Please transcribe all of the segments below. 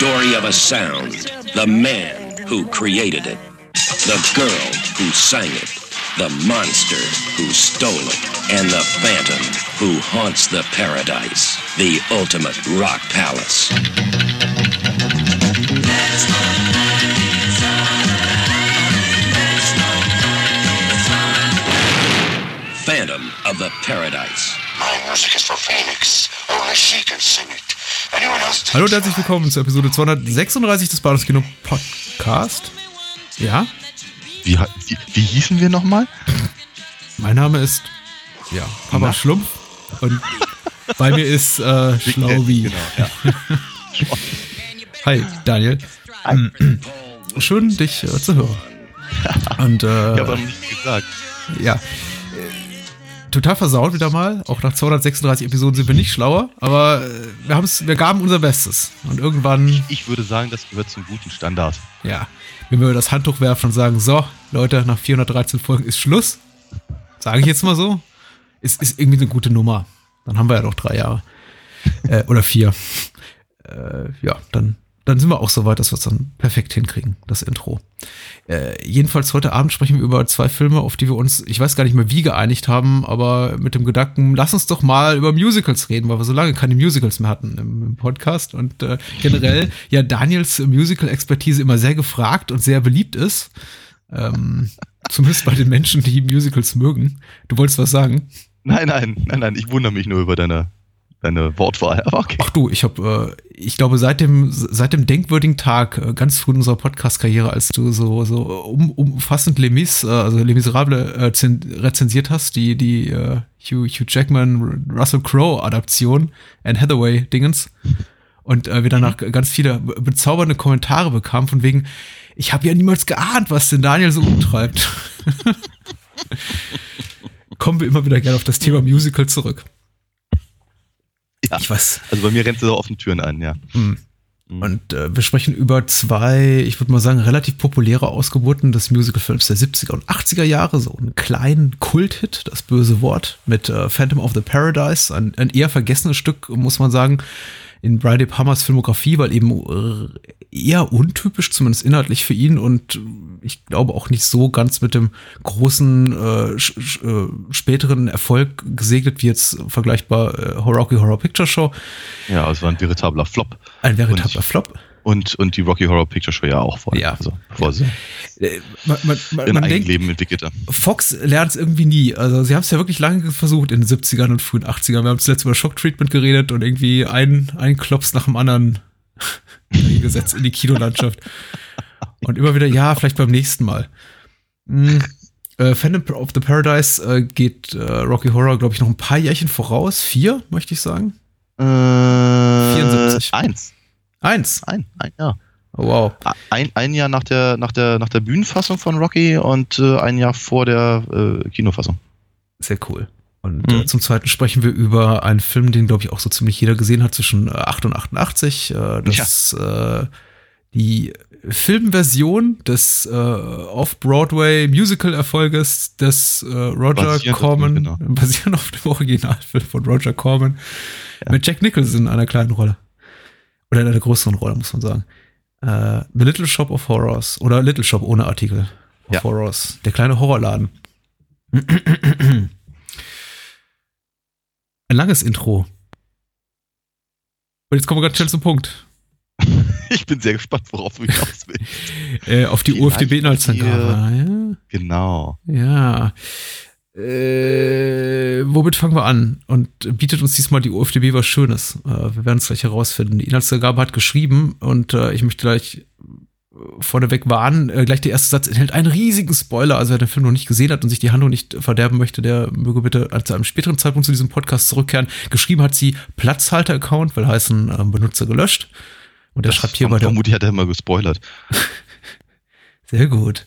story of a sound, the man who created it, the girl who sang it, the monster who stole it, and the phantom who haunts the paradise, the ultimate rock palace. Phantom of the Paradise. My music is for Phoenix. Only she can sing it. Hallo und herzlich willkommen zur Episode 236 des Bados Kino Podcast. Ja, Wie, wie, wie hießen wir nochmal? mein Name ist ja, Papa Na? Schlumpf und bei mir ist äh, Schlaubi. Genau, ja. Hi, Daniel. Schön, dich äh, zu hören. Und äh, Ich habe noch nichts gesagt. ja, total versaut wieder mal. Auch nach 236 Episoden sind wir nicht schlauer, aber äh, wir, haben's, wir gaben unser Bestes. Und irgendwann Ich würde sagen, das gehört zum guten Standard. Ja, wenn wir das Handtuch werfen und sagen, so, Leute, nach 413 Folgen ist Schluss, sage ich jetzt mal so, ist, ist irgendwie eine gute Nummer. Dann haben wir ja noch drei Jahre. Äh, oder vier. Äh, ja, dann, dann sind wir auch so weit, dass wir es dann perfekt hinkriegen, das Intro. Äh, jedenfalls heute Abend sprechen wir über zwei Filme, auf die wir uns, ich weiß gar nicht mehr wie geeinigt haben, aber mit dem Gedanken, lass uns doch mal über Musicals reden, weil wir so lange keine Musicals mehr hatten im, im Podcast und äh, generell ja Daniels Musical-Expertise immer sehr gefragt und sehr beliebt ist. Ähm, zumindest bei den Menschen, die Musicals mögen. Du wolltest was sagen? Nein, nein, nein, nein, ich wundere mich nur über deine, deine Wortwahl. Aber okay. Ach du, ich habe, äh, ich glaube, seit dem, seit dem denkwürdigen Tag, äh, ganz früh in unserer Podcast-Karriere, als du so, so um, umfassend Les Mis, äh, also Les Miserables äh, zen- rezensiert hast, die, die äh, Hugh, Hugh Jackman, Russell Crowe-Adaption, Anne Hathaway-Dingens. Und äh, wir danach ganz viele be- bezaubernde Kommentare bekamen, von wegen, ich habe ja niemals geahnt, was den Daniel so umtreibt. Kommen wir immer wieder gerne auf das Thema Musical zurück. Ja. Ich weiß, Also bei mir rennt sie so offene Türen ein, ja. hm. Mhm. Und äh, wir sprechen über zwei, ich würde mal sagen, relativ populäre Ausgeburten des Musicalfilms der 70er und 80er Jahre. So einen kleinen Kulthit, das böse Wort, mit äh, Phantom of the Paradise. Ein, ein eher vergessenes Stück, muss man sagen, in Brian De Palmas Filmografie, weil eben äh, eher untypisch, zumindest inhaltlich für ihn und ich glaube auch nicht so ganz mit dem großen äh, äh, späteren Erfolg gesegnet wie jetzt vergleichbar äh, Rocky Horror Picture Show. Ja, es war ein veritabler Flop. Ein veritabler Und- Flop. Und, und die Rocky Horror Picture Show ja auch vorher. Ja. Also, bevor sie Äh, man, man, man, ein man denkt, Eigenleben entwickelte. Fox lernt es irgendwie nie. Also sie haben es ja wirklich lange versucht in den 70ern und frühen 80ern. Wir haben zuletzt über Shock Treatment geredet und irgendwie ein, ein Klops nach dem anderen gesetzt in die Kinolandschaft. Und immer wieder, ja, vielleicht beim nächsten Mal. Hm. Äh, Phantom of the Paradise äh, geht äh, Rocky Horror, glaube ich, noch ein paar Jährchen voraus. Vier, möchte ich sagen. Äh, 74. Eins. Eins. Ein, ein Jahr. Oh, wow. Ein, ein Jahr nach der, nach, der, nach der Bühnenfassung von Rocky und äh, ein Jahr vor der äh, Kinofassung. Sehr cool. Und äh, Mhm. zum Zweiten sprechen wir über einen Film, den, glaube ich, auch so ziemlich jeder gesehen hat, zwischen äh, 8 und 88. Äh, das äh, die Filmversion des äh, Off-Broadway-Musical-Erfolges des äh, Roger Basierend auf dem, Corman, genau. basierend auf dem Originalfilm von Roger Corman, mit Jack Nicholson in einer kleinen Rolle. Oder in einer größeren Rolle, muss man sagen. Äh, The Little Shop of Horrors. Oder Little Shop ohne Artikel. Of Ja. Horrors. Der kleine Horrorladen. Ein langes Intro. Und jetzt kommen wir ganz schnell zum Punkt. Ich bin sehr gespannt, worauf du hinaus willst. Äh, auf die UFDB-Inhaltsangabe. Genau. Ja. Äh, womit fangen wir an? Und bietet uns diesmal die UFDB was Schönes? Äh, wir werden es gleich herausfinden. Die Inhaltsangabe hat geschrieben und äh, ich möchte gleich äh, vorneweg warnen, äh, gleich der erste Satz enthält einen riesigen Spoiler. Also wer den Film noch nicht gesehen hat und sich die Handlung nicht verderben möchte, der möge bitte zu einem späteren Zeitpunkt zu diesem Podcast zurückkehren. Geschrieben hat sie Platzhalter-Account, will heißen äh, Benutzer gelöscht. Und er schreibt hier bei der Vermutlich hat er immer gespoilert. Sehr gut.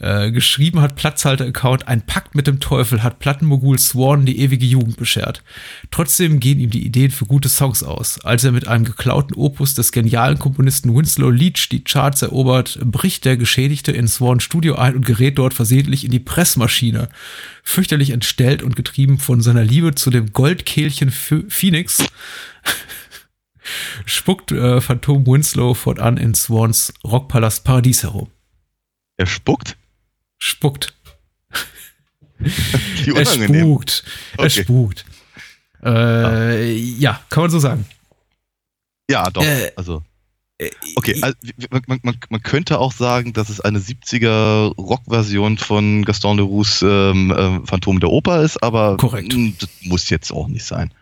Äh, geschrieben hat Platzhalter-Account, ein Pakt mit dem Teufel hat Plattenmogul Sworn die ewige Jugend beschert. Trotzdem gehen ihm die Ideen für gute Songs aus. Als er mit einem geklauten Opus des genialen Komponisten Winslow Leach die Charts erobert, bricht der Geschädigte in Sworn Studio ein und gerät dort versehentlich in die Pressmaschine. Fürchterlich entstellt und getrieben von seiner Liebe zu dem Goldkehlchen Ph- Phoenix spuckt äh, Phantom Winslow fortan in Swans Rockpalast Paradies herum. Er spuckt? Spuckt. Er spukt. Er Okay. spukt. Äh, ja, kann man so sagen. Ja, doch. Äh, also. Okay, also, man, man, man, könnte auch sagen, dass es eine 70er Rock-Version von Gaston Leroux ähm, ähm, Phantom der Oper ist, aber Korrekt. das muss jetzt auch nicht sein.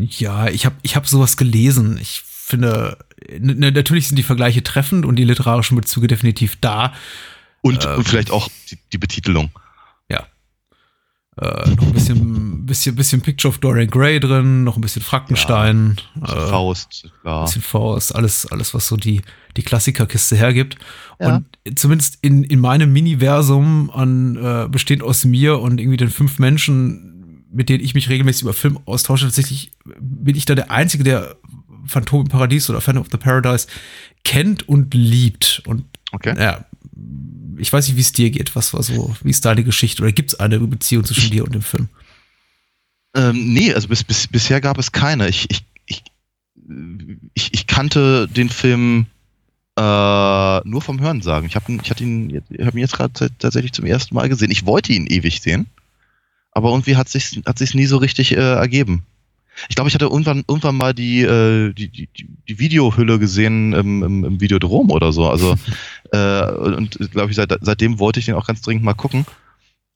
Ja, ich habe ich hab sowas gelesen. Ich finde, natürlich sind die Vergleiche treffend und die literarischen Bezüge definitiv da. Und, Ähm. und vielleicht auch die, die Betitelung. Äh, noch ein bisschen, bisschen, bisschen Picture of Dorian Gray drin, noch ein bisschen Frankenstein, äh, Faust, klar. bisschen Faust, alles, alles, was so die, die Klassikerkiste hergibt. Ja. Und zumindest in, in meinem Miniversum an, äh, bestehend aus mir und irgendwie den fünf Menschen, mit denen ich mich regelmäßig über Film austausche, tatsächlich bin ich da der Einzige, der Phantom im Paradies oder Phantom of the Paradise kennt und liebt. Und Okay. ja, ich weiß nicht, wie es dir geht. Was war so, wie ist deine Geschichte? Oder gibt es eine Beziehung zwischen dir und dem Film? Ähm, nee, also bis, bis, bisher gab es keine. Ich, ich, ich, ich, ich kannte den Film äh, nur vom Hören sagen. Ich habe ich hatte ihn, ich hab ihn jetzt gerade tatsächlich zum ersten Mal gesehen. Ich wollte ihn ewig sehen, aber irgendwie hat sich hat sich's nie so richtig äh, ergeben. Ich glaube, ich hatte irgendwann, irgendwann mal die, äh, die, die, die Videohülle gesehen im, im, im Videodrom oder so. Also äh, und glaube ich, seit, seitdem wollte ich den auch ganz dringend mal gucken.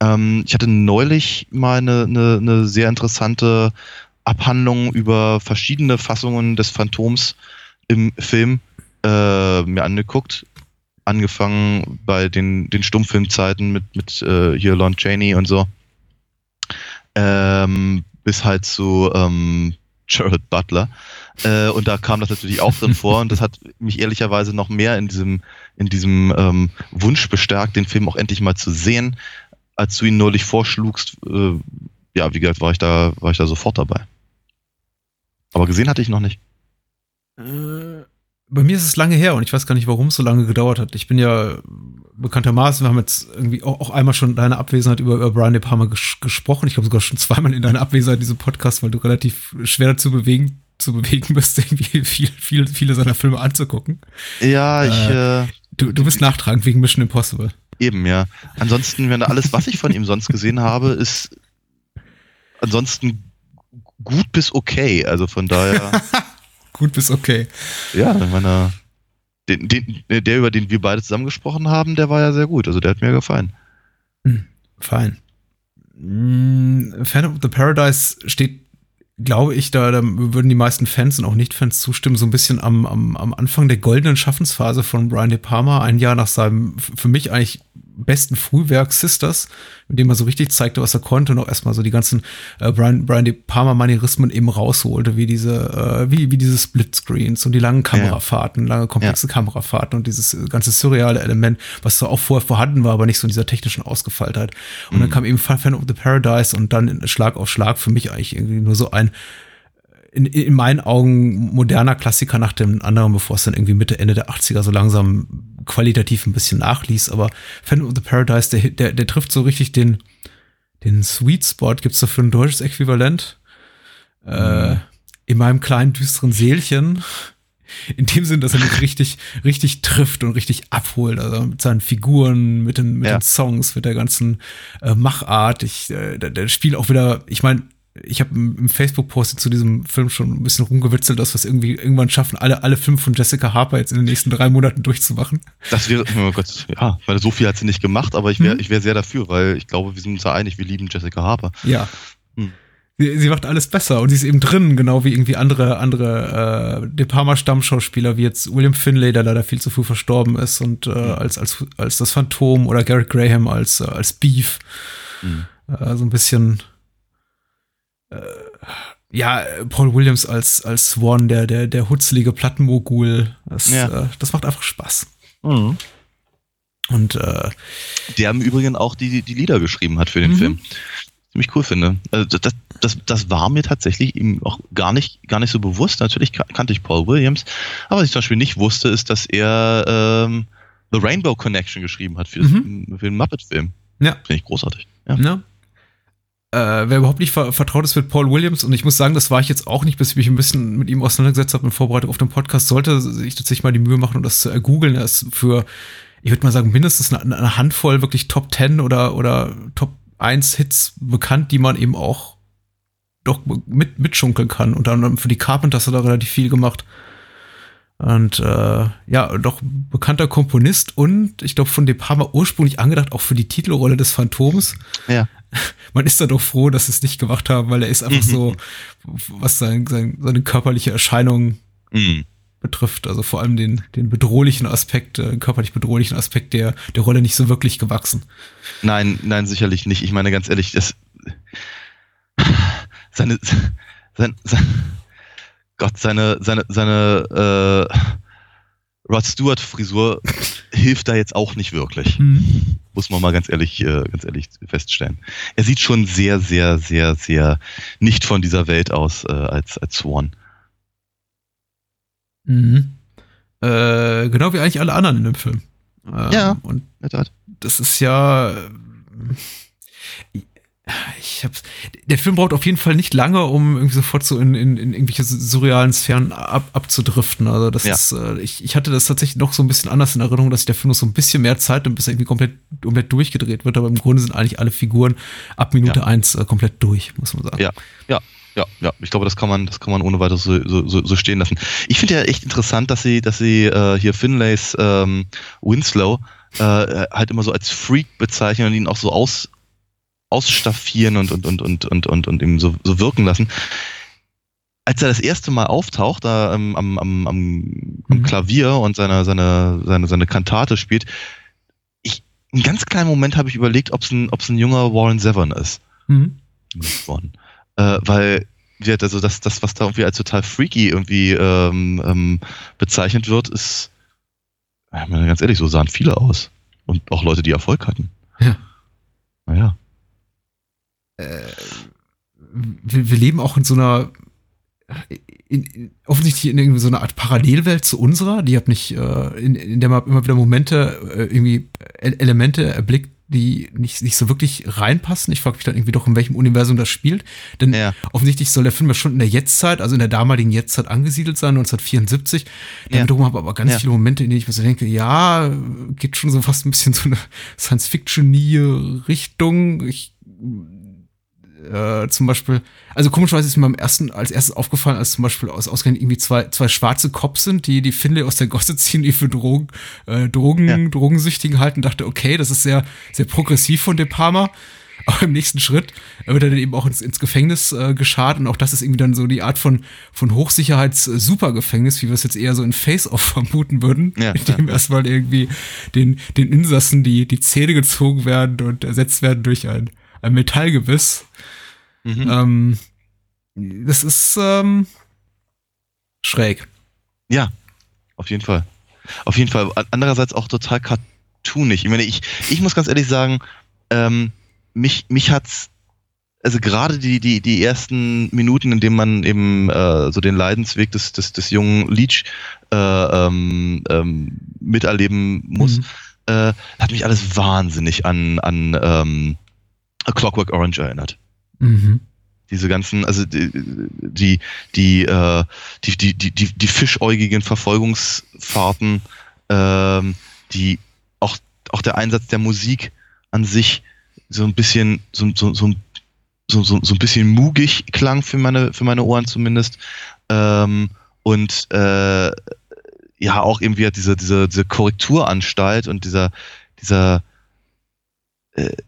Ähm, ich hatte neulich mal eine, eine, eine sehr interessante Abhandlung über verschiedene Fassungen des Phantoms im Film äh, mir angeguckt. Angefangen bei den, den Stummfilmzeiten mit, mit äh, hier Lon Chaney und so. Ähm, bis halt zu ähm, Gerald Butler. Äh, und da kam das natürlich auch drin vor und das hat mich ehrlicherweise noch mehr in diesem, in diesem ähm, Wunsch bestärkt, den Film auch endlich mal zu sehen, als du ihn neulich vorschlugst. Äh, ja, wie gesagt, war ich da, war ich da sofort dabei. Aber gesehen hatte ich noch nicht. Äh, bei mir ist es lange her und ich weiß gar nicht, warum es so lange gedauert hat. Ich bin ja bekanntermaßen, wir haben jetzt irgendwie auch, auch einmal schon deine Abwesenheit über, über Brian De Palma ges gesprochen. Ich glaube sogar schon zweimal in deiner Abwesenheit in diesem Podcast, weil du relativ schwer dazu bewegen, zu bewegen bist, irgendwie viel, viel, viele seiner Filme anzugucken. Ja, ich äh, Du, du bist nachtragend wegen Mission Impossible. eben, ja. Ansonsten, wenn alles, was ich von ihm sonst gesehen habe, ist ansonsten gut bis okay. Also von daher, Gut bis okay. ja, ich meine, den, den, der, über den wir beide zusammen gesprochen haben, der war ja sehr gut. Also der hat mir gefallen. Fein. Mm, Phantom of the Paradise steht, glaube ich, da, da würden die meisten Fans und auch Nicht-Fans zustimmen, so ein bisschen am, am, am Anfang der goldenen Schaffensphase von Brian De Palma, ein Jahr nach seinem, für mich eigentlich besten Frühwerk Sisters, mit dem er so richtig zeigte, was er konnte und auch erstmal so die ganzen äh, Brian, Brian De Palma-Manierismen eben rausholte, wie diese, äh, wie, wie diese Splitscreens und die langen Kamerafahrten, lange komplexe Kamerafahrten und dieses äh, ganze surreale Element, was so auch vorher vorhanden war, aber nicht so in dieser technischen Ausgefeiltheit. Und dann kam eben Fan of the Paradise und dann Schlag auf Schlag für mich eigentlich irgendwie nur so ein in, in meinen Augen moderner Klassiker nach dem anderen, bevor es dann irgendwie Mitte, Ende der 80er so langsam qualitativ ein bisschen nachließ. Aber Phantom of the Paradise, der, der, der trifft so richtig den, den Sweet Spot. Gibt's dafür ein deutsches Äquivalent? Äh, in meinem kleinen düsteren Seelchen. In dem Sinn, dass er mich richtig, richtig trifft und richtig abholt. Also mit seinen Figuren, mit den, mit Ja. den Songs, mit der ganzen äh, Machart. Ich, äh, der, der Spiel auch wieder, ich meine, ich habe im Facebook-Post zu diesem Film schon ein bisschen rumgewitzelt, dass wir es irgendwie irgendwann schaffen, alle, alle fünf von Jessica Harper jetzt in den nächsten drei Monaten durchzumachen. Das wäre, oh Gott, ja, weil so viel hat sie nicht gemacht, aber ich wäre ich wär sehr dafür, weil ich glaube, wir sind uns da einig, wir lieben Jessica Harper. Ja. Hm. Sie, sie macht alles besser und sie ist eben drin, genau wie irgendwie andere, andere äh, De Palma-Stammschauspieler, wie jetzt William Finlay, der leider viel zu früh verstorben ist und äh, als, als, als das Phantom oder Garrett Graham als, äh, als Beef. Mhm. Äh, so ein bisschen äh, ja, Paul Williams als, als Swan, der, der, der hutzlige Plattenmogul. Das, Ja. äh, das macht einfach Spaß. Und äh, Der im Übrigen auch die, die Lieder geschrieben hat für den Mhm. Film. Ziemlich cool finde. Also das, das, das war mir tatsächlich ihm auch gar nicht, gar nicht so bewusst. Natürlich ka- kannte ich Paul Williams, aber was ich zum Beispiel nicht wusste, ist, dass er ähm, The Rainbow Connection geschrieben hat für, das, für den Muppet-Film. ja, Finde ich großartig. Ja. Ne? Äh, wer überhaupt nicht ver vertraut ist mit Paul Williams, und ich muss sagen, das war ich jetzt auch nicht, bis ich mich ein bisschen mit ihm auseinandergesetzt habe in Vorbereitung auf den Podcast, sollte sich tatsächlich mal die Mühe machen und das zu ergoogeln. Er ist für, ich würde mal sagen, mindestens eine, eine, Handvoll wirklich Top 10 oder, oder Top 1 Hits bekannt, die man eben auch doch mit, mitschunkeln kann. Und dann für die Carpenters hat er relativ viel gemacht. Und äh, ja, doch bekannter Komponist und ich glaube von De Palma ursprünglich angedacht, auch für die Titelrolle des Phantoms. Ja. Man ist da doch froh, dass sie es nicht gemacht haben, weil er ist einfach mhm. so, was sein, sein, seine körperliche Erscheinung mhm. betrifft, also vor allem den, den bedrohlichen Aspekt, äh, körperlich bedrohlichen Aspekt der, der Rolle nicht so wirklich gewachsen. Nein, nein, sicherlich nicht. Ich meine ganz ehrlich, das seine, sein, sein Gott, seine, seine, seine äh, Rod Stewart Frisur hilft da jetzt auch nicht wirklich. Mhm. Muss man mal ganz ehrlich, äh, ganz ehrlich feststellen. Er sieht schon sehr, sehr, sehr, sehr nicht von dieser Welt aus äh, als, als Swan. Mhm. Äh, genau wie eigentlich alle anderen in dem Film. Ähm, ja. Und das ist ja ich hab's. Der Film braucht auf jeden Fall nicht lange, um irgendwie sofort so in, in, in irgendwelche surrealen Sphären ab, abzudriften. Also das ja. ist, äh, ich, ich hatte das tatsächlich noch so ein bisschen anders in Erinnerung, dass der Film noch so ein bisschen mehr Zeit und bis er irgendwie komplett, komplett durchgedreht wird. Aber im Grunde sind eigentlich alle Figuren ab Minute ja. eins äh, komplett durch, muss man sagen. Ja, ja. Ja, ja, ich glaube, das kann man, das kann man ohne weiteres so, so, so stehen lassen. Ich finde ja echt interessant, dass sie, dass sie äh, hier Finlays ähm, Winslow äh, halt immer so als Freak bezeichnen und ihn auch so aus, ausstaffieren und, und, und, und, und, und, und ihm so, so wirken lassen. Als er das erste Mal auftaucht, da ähm, am, am, am, am mhm. Klavier und seine, seine, seine, seine Kantate spielt, ich, einen ganz kleinen Moment habe ich überlegt, ob es ein, ob's ein junger Warren Severn ist. Mhm. Äh, weil wird also das, das, was da irgendwie als total freaky irgendwie ähm, ähm, bezeichnet wird, ist, ganz ehrlich, so sahen viele aus. Und auch Leute, die Erfolg hatten. Ja. Äh, wir, wir leben auch in so einer in, in, offensichtlich in irgendwie so einer Art Parallelwelt zu unserer, die hat nicht, äh, in, in der man immer wieder Momente, äh, irgendwie Elemente erblickt, die nicht, nicht so wirklich reinpassen. Ich frage mich dann irgendwie doch, in welchem Universum das spielt. Denn ja. offensichtlich soll der Film ja schon in der Jetztzeit, also in der damaligen Jetztzeit angesiedelt sein, 1974. Dann ja. wiederum habe aber ganz ja. viele Momente, in denen ich mir so denke, ja, geht schon so fast ein bisschen so eine Science-Fiction-Richtung. Ich äh, zum Beispiel, also komischerweise ist mir am ersten, als erstes aufgefallen, als zum Beispiel aus, ausgerechnet irgendwie zwei, zwei schwarze Cops sind, die die Finlay aus der Gosse ziehen, die für Drogen, äh, Drogen, ja. Drogensüchtigen halten, dachte, okay, das ist sehr, sehr progressiv von De Palma. Aber im nächsten Schritt wird er dann eben auch ins, ins Gefängnis äh, geschart und auch das ist irgendwie dann so die Art von, von Hochsicherheits-Supergefängnis, wie wir es jetzt eher so in Face-Off vermuten würden, ja, in dem ja. erstmal irgendwie den, den Insassen die, die Zähne gezogen werden und ersetzt werden durch ein, ein Metallgebiss. Mhm. Ähm, das ist ähm, schräg. Ja, auf jeden Fall. Auf jeden Fall. Andererseits auch total cartoonig. Ich meine, ich, ich muss ganz ehrlich sagen, ähm, mich, mich hat's, also gerade die, die, die ersten Minuten, in denen man eben äh, so den Leidensweg des, des, des jungen Leech äh, ähm, ähm, miterleben muss, mhm. äh, hat mich alles wahnsinnig an, an ähm, A Clockwork Orange erinnert. Mhm. Diese ganzen, also die, die, die, äh, die, die, die, die, die fischäugigen Verfolgungsfahrten, ähm, die auch, auch der Einsatz der Musik an sich so ein bisschen, so, so, so, so, so, so ein bisschen mugig klang für meine, für meine Ohren zumindest. Ähm, und äh, ja, auch irgendwie diese, diese, diese Korrekturanstalt und dieser, dieser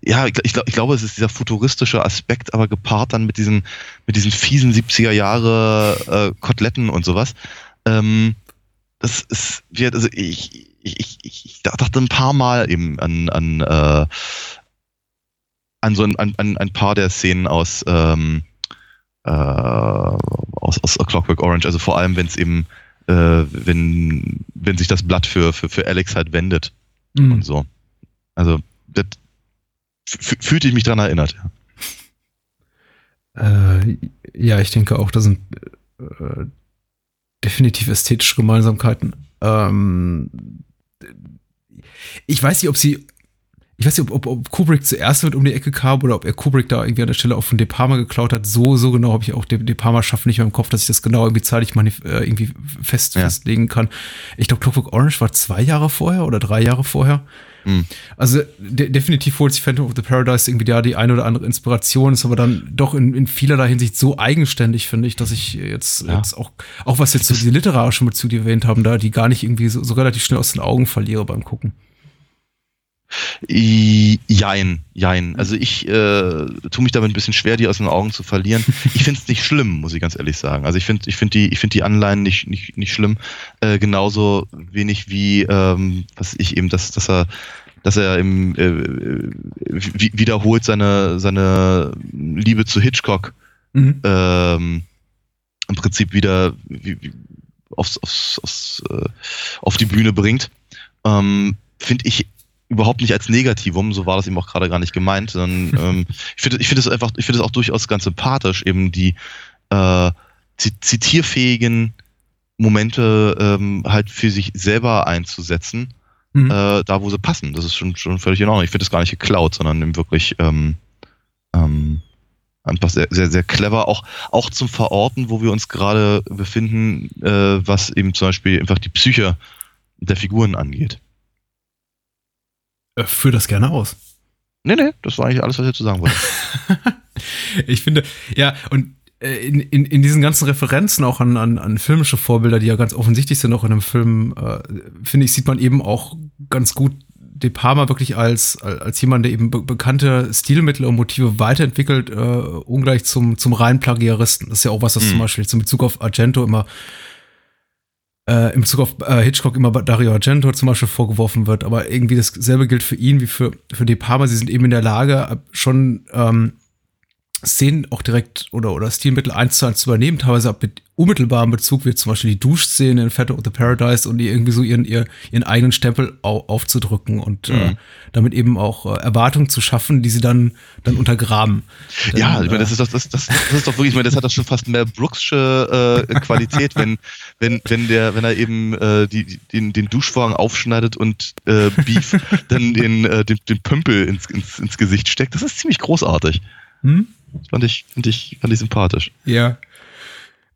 ja, ich, ich, ich glaube, es ist dieser futuristische Aspekt, aber gepaart dann mit diesen, mit diesen fiesen 70er Jahre äh, Koteletten und sowas. Ähm, das ist, wird, also ich, ich, ich, ich dachte ein paar Mal eben an, an, äh, an so ein, an, an ein paar der Szenen aus, ähm, äh, aus, aus A Clockwork Orange, also vor allem, wenn es eben, äh, wenn, wenn sich das Blatt für, für, für Alex halt wendet mhm. und so. Also, das, fühlte ich mich daran erinnert. Ja. Äh, ja, ich denke auch, da sind äh, definitiv ästhetische Gemeinsamkeiten. Ähm, ich weiß nicht, ob sie ich weiß nicht, ob, ob, ob Kubrick zuerst mit um die Ecke kam oder ob er Kubrick da irgendwie an der Stelle auch von De Palma geklaut hat. So, so genau habe ich auch De, De Palma schaffen nicht mehr im Kopf, dass ich das genau irgendwie zeitlich mal äh, irgendwie fest, Ja. festlegen kann. Ich glaube, Clockwork Orange war zwei Jahre vorher oder drei Jahre vorher. Hm. Also de definitiv holt sich Phantom of the Paradise irgendwie da die eine oder andere Inspiration, ist aber dann doch in, in vielerlei Hinsicht so eigenständig, finde ich, dass ich jetzt, Ja. jetzt auch, auch was jetzt so die literarischen Bezüge erwähnt haben, da die gar nicht irgendwie so, so relativ schnell aus den Augen verliere beim Gucken. Jein, jein. Also ich äh, tue mich damit ein bisschen schwer, die aus den Augen zu verlieren. Ich finde es nicht schlimm, muss ich ganz ehrlich sagen. Also ich finde ich find die, ich find die Anleihen nicht, nicht, nicht schlimm. Äh, genauso wenig wie, ähm, was ich eben, dass, dass er dass er im, äh, wi- wiederholt seine, seine Liebe zu Hitchcock Mhm. ähm, im Prinzip wieder wie, wie aufs, aufs, aufs, äh, auf die Bühne bringt, ähm, finde ich überhaupt nicht als Negativum, so war das eben auch gerade gar nicht gemeint, sondern ähm, ich finde ich finde es einfach, ich finde es auch durchaus ganz sympathisch, eben die äh, zi- zitierfähigen Momente ähm, halt für sich selber einzusetzen, Mhm. äh, da wo sie passen. Das ist schon, schon völlig in Ordnung. Ich finde das gar nicht geklaut, sondern eben wirklich ähm, ähm, einfach sehr, sehr, sehr clever. Auch, auch zum Verorten, wo wir uns gerade befinden, äh, was eben zum Beispiel einfach die Psyche der Figuren angeht. Äh, Führ das gerne aus. Nee, nee, das war eigentlich alles, was ich dazu sagen wollte. ich finde, ja, und äh, in, in, in diesen ganzen Referenzen auch an, an, an filmische Vorbilder, die ja ganz offensichtlich sind, auch in einem Film, äh, finde ich, sieht man eben auch ganz gut De Palma wirklich als, als jemand, der eben be bekannte Stilmittel und Motive weiterentwickelt, äh, ungleich zum, zum reinen Plagiaristen. Das ist ja auch was, was Mhm. zum Beispiel zum Bezug auf Argento immer äh, in Bezug auf äh, Hitchcock immer Dario Argento zum Beispiel vorgeworfen wird, aber irgendwie dasselbe gilt für ihn wie für, für De Palma. Sie sind eben in der Lage, äh, schon ähm, Szenen auch direkt oder, oder Stilmittel eins zu eins zu übernehmen, teilweise auch mit unmittelbarem Bezug, wie zum Beispiel die Duschszene in Phantom of the Paradise und die irgendwie so ihren, ihr, ihren eigenen Stempel au, aufzudrücken und äh, Mhm. damit eben auch äh, Erwartungen zu schaffen, die sie dann, dann untergraben. ja, Denn, ich meine, das ist doch, das, das, das ist doch wirklich, ich meine, das hat doch schon fast mehr Brooksche äh, Qualität, wenn, wenn, wenn der, wenn er eben äh, die, die- den, den Duschvorhang aufschneidet und äh, Beef dann den, äh, den, den Pömpel ins, ins, ins Gesicht steckt. Das ist ziemlich großartig. hm? Fand ich, fand ich, fand ich sympathisch. Ja.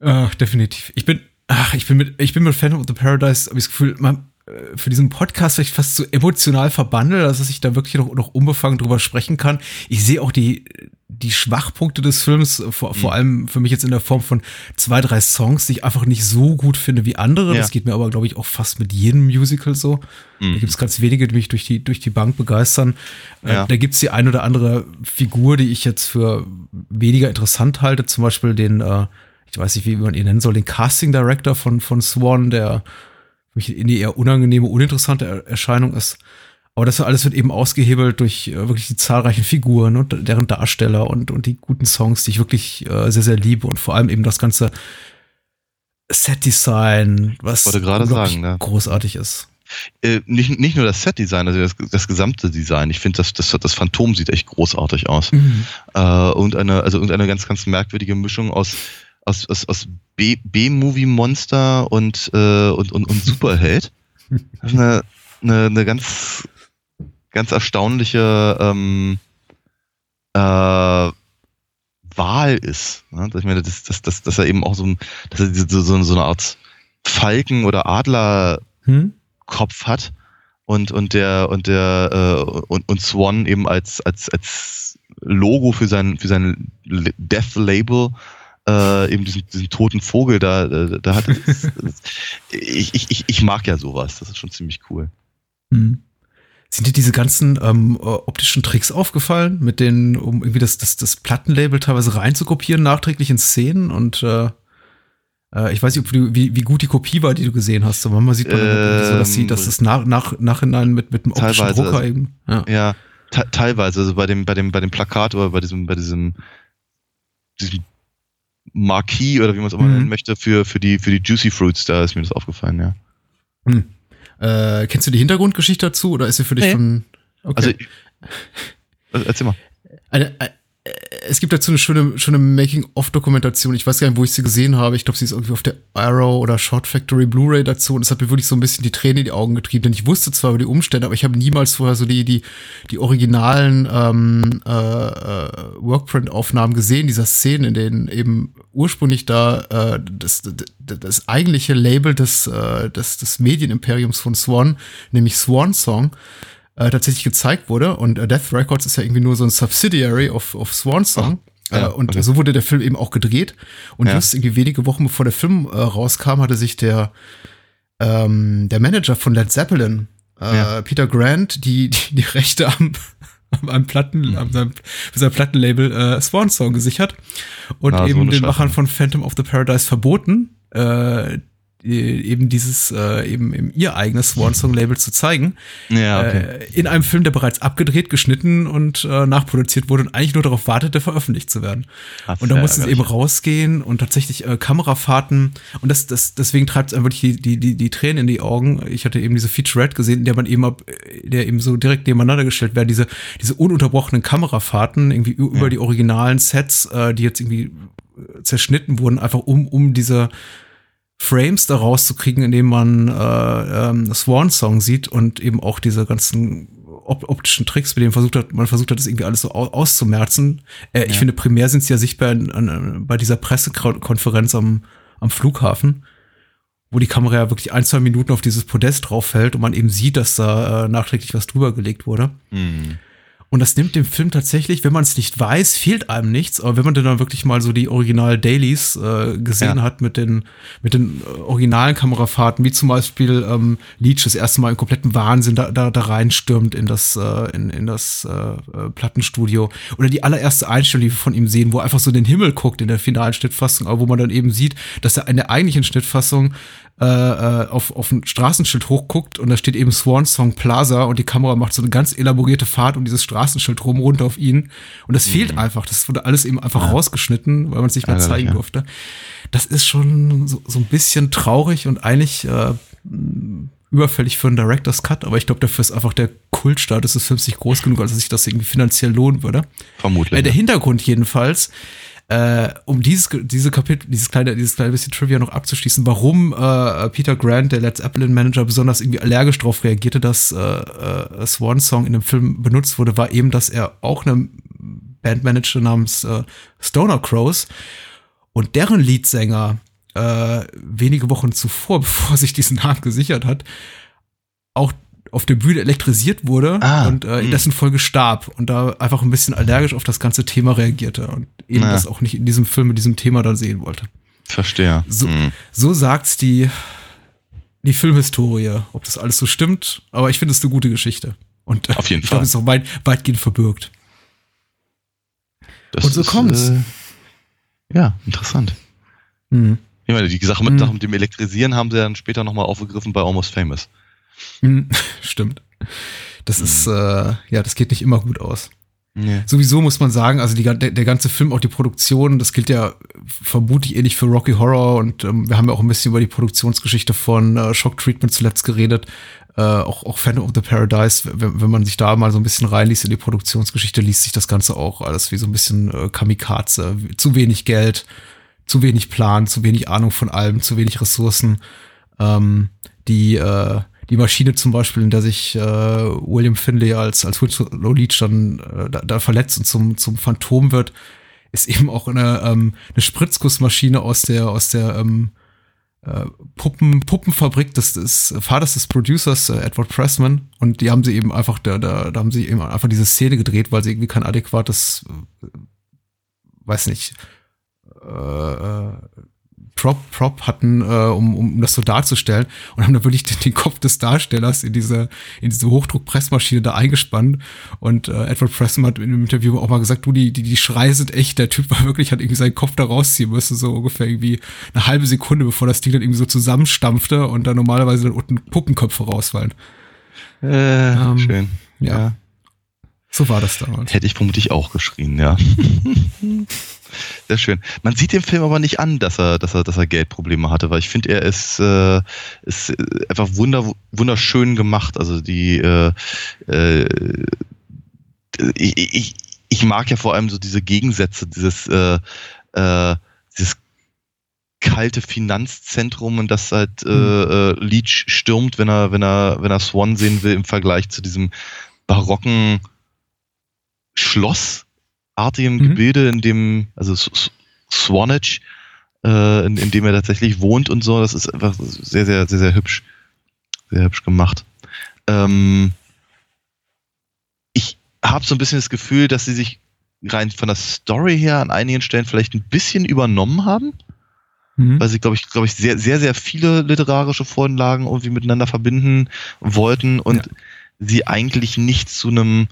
Ach, definitiv. Ich bin, ach, ich bin mit, ich bin mit Phantom of the Paradise, habe ich das Gefühl, man, äh, für diesen Podcast vielleicht fast so emotional verbandelt, dass ich da wirklich noch, noch unbefangen drüber sprechen kann. Ich sehe auch die, die Schwachpunkte des Films, äh, vor, vor allem für mich jetzt in der Form von zwei, drei Songs, die ich einfach nicht so gut finde wie andere. Ja. Das geht mir aber, glaube ich, auch fast mit jedem Musical so. Da gibt es ganz wenige, die mich durch die, durch die Bank begeistern. Äh, Ja. Da gibt es die ein oder andere Figur, die ich jetzt für weniger interessant halte. Zum Beispiel den, äh, ich weiß nicht, wie man ihn nennen soll, den Casting Director von, von Swan, der für mich eine eher unangenehme, uninteressante Er- Erscheinung ist. Aber das alles wird eben ausgehebelt durch äh, wirklich die zahlreichen Figuren und deren Darsteller und, und die guten Songs, die ich wirklich äh, sehr, sehr liebe und vor allem eben das ganze Set-Design, was Wollte gerade sagen, ne? großartig ist. Äh, nicht, nicht nur das Set-Design, also das, das gesamte Design. Ich finde, das, das, das Phantom sieht echt großartig aus. Äh, und eine, also und eine ganz, ganz merkwürdige Mischung aus, aus, aus, aus B-Movie-Monster und, äh, und, und, und Superheld. Das ist eine, eine, eine ganz, ganz erstaunliche ähm, äh, Wahl ist. Ne? Ich meine, dass, dass, dass, dass er eben auch so, dass er so, so eine Art Falken- oder Adler Hm? Hat und und der und der äh, und, und Swan eben als als als Logo für sein für sein Death Label äh, eben diesen, diesen toten Vogel da äh, da hat das, das, ich, ich ich mag ja sowas das ist schon ziemlich cool Hm. Sind dir diese ganzen ähm, äh, optischen Tricks aufgefallen, mit denen, um irgendwie das, das, das Plattenlabel teilweise reinzukopieren, nachträglich in Szenen? Und äh, äh, ich weiß nicht, du, wie, wie gut die Kopie war, die du gesehen hast. Aber manchmal sieht man irgendwie so, dass, sie, dass das nach, nach, nachhinein mit, mit dem optischen Teilweise, Drucker also- eben. Ja. ja te teilweise also bei dem bei dem bei dem Plakat oder bei diesem bei diesem diesem Marquis oder wie man es auch immer Mhm. nennen möchte für für die für die Juicy Fruits da ist mir das aufgefallen ja Hm. Äh, kennst du die Hintergrundgeschichte dazu oder ist sie für dich Nee. schon. Okay. also also, erzähl mal Eine, äh, es gibt dazu eine schöne, schöne Making-of-Dokumentation. Ich weiß gar nicht, wo ich sie gesehen habe. Ich glaube, sie ist irgendwie auf der Arrow oder Short Factory Blu-ray dazu. Und es hat mir wirklich so ein bisschen die Tränen in die Augen getrieben. Denn ich wusste zwar über die Umstände, aber ich habe niemals vorher so die, die, die originalen ähm, äh, äh, Workprint-Aufnahmen gesehen, dieser Szenen, in denen eben ursprünglich da äh, das, das, das eigentliche Label des, äh, des, des Medienimperiums von Swan, nämlich Swan Song, äh, tatsächlich gezeigt wurde. Und äh, Death Records ist ja irgendwie nur so ein Subsidiary of, of Swan Song. Oh, ja, äh, und okay. so wurde der Film eben auch gedreht. Und ja. just irgendwie wenige Wochen bevor der Film äh, rauskam, hatte sich der, ähm, der Manager von Led Zeppelin, äh, ja. Peter Grant, die, die, die Rechte am, am Platten, mhm. am seinem, seinem Plattenlabel äh, Swan Song gesichert und ah, eben so den Machern von Phantom of the Paradise verboten, äh, eben dieses äh, eben, eben ihr eigenes Swan Song Label zu zeigen. Ja, okay. Äh, in einem Film, der bereits abgedreht, geschnitten und äh, nachproduziert wurde und eigentlich nur darauf wartete, veröffentlicht zu werden. Ach, und da musste es eben rausgehen und tatsächlich äh, Kamerafahrten und das, das deswegen treibt es wirklich die, die, die, die Tränen in die Augen. Ich hatte eben diese Featurette gesehen, in der man eben ab, der eben so direkt nebeneinander gestellt werden, diese, diese ununterbrochenen Kamerafahrten irgendwie ja. über die originalen Sets, äh, die jetzt irgendwie zerschnitten wurden, einfach um, um diese Frames da rauszukriegen, indem man äh, ähm, Swan Song sieht und eben auch diese ganzen op optischen Tricks, mit denen versucht hat, man versucht hat, das irgendwie alles so auszumerzen. Äh, ja. Ich finde, primär sind sie ja sichtbar an, an, bei dieser Pressekonferenz am, am Flughafen, wo die Kamera ja wirklich ein, zwei Minuten auf dieses Podest drauf fällt und man eben sieht, dass da äh, nachträglich was drüber gelegt wurde. Mhm. Und das nimmt dem Film tatsächlich, wenn man es nicht weiß, fehlt einem nichts. Aber wenn man dann wirklich mal so die Original-Dailies äh, gesehen ja. hat mit den, mit den äh, originalen Kamerafahrten, wie zum Beispiel ähm, Leach das erste Mal im kompletten Wahnsinn da, da, da reinstürmt in das, äh, in, in das äh, äh, Plattenstudio. Oder die allererste Einstellung, die wir von ihm sehen, wo er einfach so in den Himmel guckt in der finalen Schnittfassung, aber wo man dann eben sieht, dass er in der eigentlichen Schnittfassung äh, äh, auf, auf ein Straßenschild hochguckt und da steht eben Swan Song Plaza und die Kamera macht so eine ganz elaborierte Fahrt um dieses Straßenschild rum runter auf ihn. Und das mhm. fehlt einfach. Das wurde alles eben einfach ja. rausgeschnitten, weil man es nicht mehr zeigen ja. durfte. Das ist schon so, so ein bisschen traurig und eigentlich äh, überfällig für einen Director's Cut, aber ich glaube, dafür ist einfach der Kultstatus des Films nicht groß genug, als dass sich das irgendwie finanziell lohnen würde. Vermutlich. Äh, der Hintergrund jedenfalls äh, um dieses, diese Kapitel, dieses kleine, dieses kleine bisschen Trivia noch abzuschließen, warum äh, Peter Grant, der Led Zeppelin Manager, besonders irgendwie allergisch darauf reagierte, dass äh, äh, Swan Song in dem Film benutzt wurde, war eben, dass er auch eine Bandmanager namens äh, Stoner Crows und deren Leadsänger äh, wenige Wochen zuvor, bevor sich diesen Namen gesichert hat, auch auf der Bühne elektrisiert wurde ah, und äh, in hm. dessen Folge starb und da einfach ein bisschen allergisch auf das ganze Thema reagierte und eben naja. das auch nicht in diesem Film mit diesem Thema dann sehen wollte. Verstehe. So, hm. so sagt's die, die Filmhistorie, ob das alles so stimmt, aber ich finde es eine gute Geschichte. Und auf jeden ich Fall. glaube, es ist auch weit, weitgehend verbürgt. Das und so ist, kommt's. Äh, ja, interessant. Hm. Ich meine, die Sache mit, hm. mit dem Elektrisieren haben sie dann später nochmal aufgegriffen bei Almost Famous. Hm, stimmt. Das ist, hm. äh, ja, das geht nicht immer gut aus. Nee. Sowieso muss man sagen, also die, der, der, ganze Film, auch die Produktion, das gilt ja vermutlich ähnlich für Rocky Horror und ähm, wir haben ja auch ein bisschen über die Produktionsgeschichte von äh, Shock Treatment zuletzt geredet. Äh, auch, auch Phantom of the Paradise, wenn, wenn man sich da mal so ein bisschen reinliest in die Produktionsgeschichte, liest sich das Ganze auch alles wie so ein bisschen äh, Kamikaze. Zu wenig Geld, zu wenig Plan, zu wenig Ahnung von allem, zu wenig Ressourcen. Ähm, die, äh, die Maschine zum Beispiel, in der sich äh, William Finlay als, als Winslow Leach dann äh, da, da verletzt und zum, zum Phantom wird, ist eben auch eine, ähm, eine Spritzgussmaschine aus der, aus der ähm, äh, Puppen, Puppenfabrik des, des Vaters des Producers, äh, Edward Pressman. Und die haben sie eben einfach, da, da, da haben sie eben einfach diese Szene gedreht, weil sie irgendwie kein adäquates, äh, weiß nicht, äh, äh Prop, Prop hatten, äh, um, um das so darzustellen und haben da wirklich den, den Kopf des Darstellers in diese, in diese Hochdruckpressmaschine da eingespannt. Und äh, Edward Pressman hat in dem Interview auch mal gesagt, du, die, die, die Schreie sind echt, der Typ war wirklich, hat irgendwie seinen Kopf da rausziehen müssen, so ungefähr irgendwie eine halbe Sekunde, bevor das Ding dann irgendwie so zusammenstampfte und dann normalerweise dann unten Puppenköpfe rausfallen. Äh, ähm, schön. Ja. ja. So war das damals. Hätte ich vermutlich auch geschrien, ja. Sehr schön. Man sieht dem Film aber nicht an, dass er, dass er, dass er Geldprobleme hatte, weil ich finde, er ist, äh, ist einfach wunder, wunderschön gemacht. Also die, äh, äh, ich, ich, ich mag ja vor allem so diese Gegensätze, dieses, äh, äh, dieses kalte Finanzzentrum und das halt äh, äh, Leech stürmt, wenn er, wenn er, wenn er Swan sehen will, im Vergleich zu diesem barocken Schlossartigen Mhm. Gebilde, in dem, also Swanage, äh, in, in dem er tatsächlich wohnt und so. Das ist einfach sehr, sehr, sehr, sehr hübsch. Sehr hübsch gemacht. Ähm, ich habe so ein bisschen das Gefühl, dass sie sich rein von der Story her an einigen Stellen vielleicht ein bisschen übernommen haben, Mhm. weil sie, glaube ich, glaube ich, sehr, sehr, sehr viele literarische Vorlagen irgendwie miteinander verbinden wollten und Ja. sie eigentlich nicht zu einem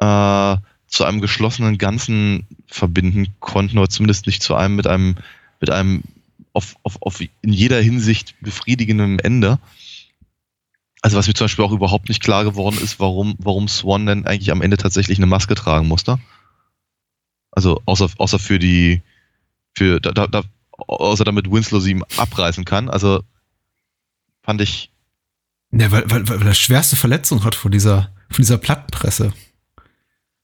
äh, zu einem geschlossenen Ganzen verbinden konnten, oder zumindest nicht zu einem mit einem mit einem auf, auf, auf in jeder Hinsicht befriedigenden Ende. Also was mir zum Beispiel auch überhaupt nicht klar geworden ist, warum, warum Swan denn eigentlich am Ende tatsächlich eine Maske tragen musste. Also außer, außer für die, für, da, da, da, außer damit Winslow sie ihm abreißen kann. Also fand ich, Ja, weil, weil, weil er schwerste Verletzung hat von dieser, von dieser Plattenpresse.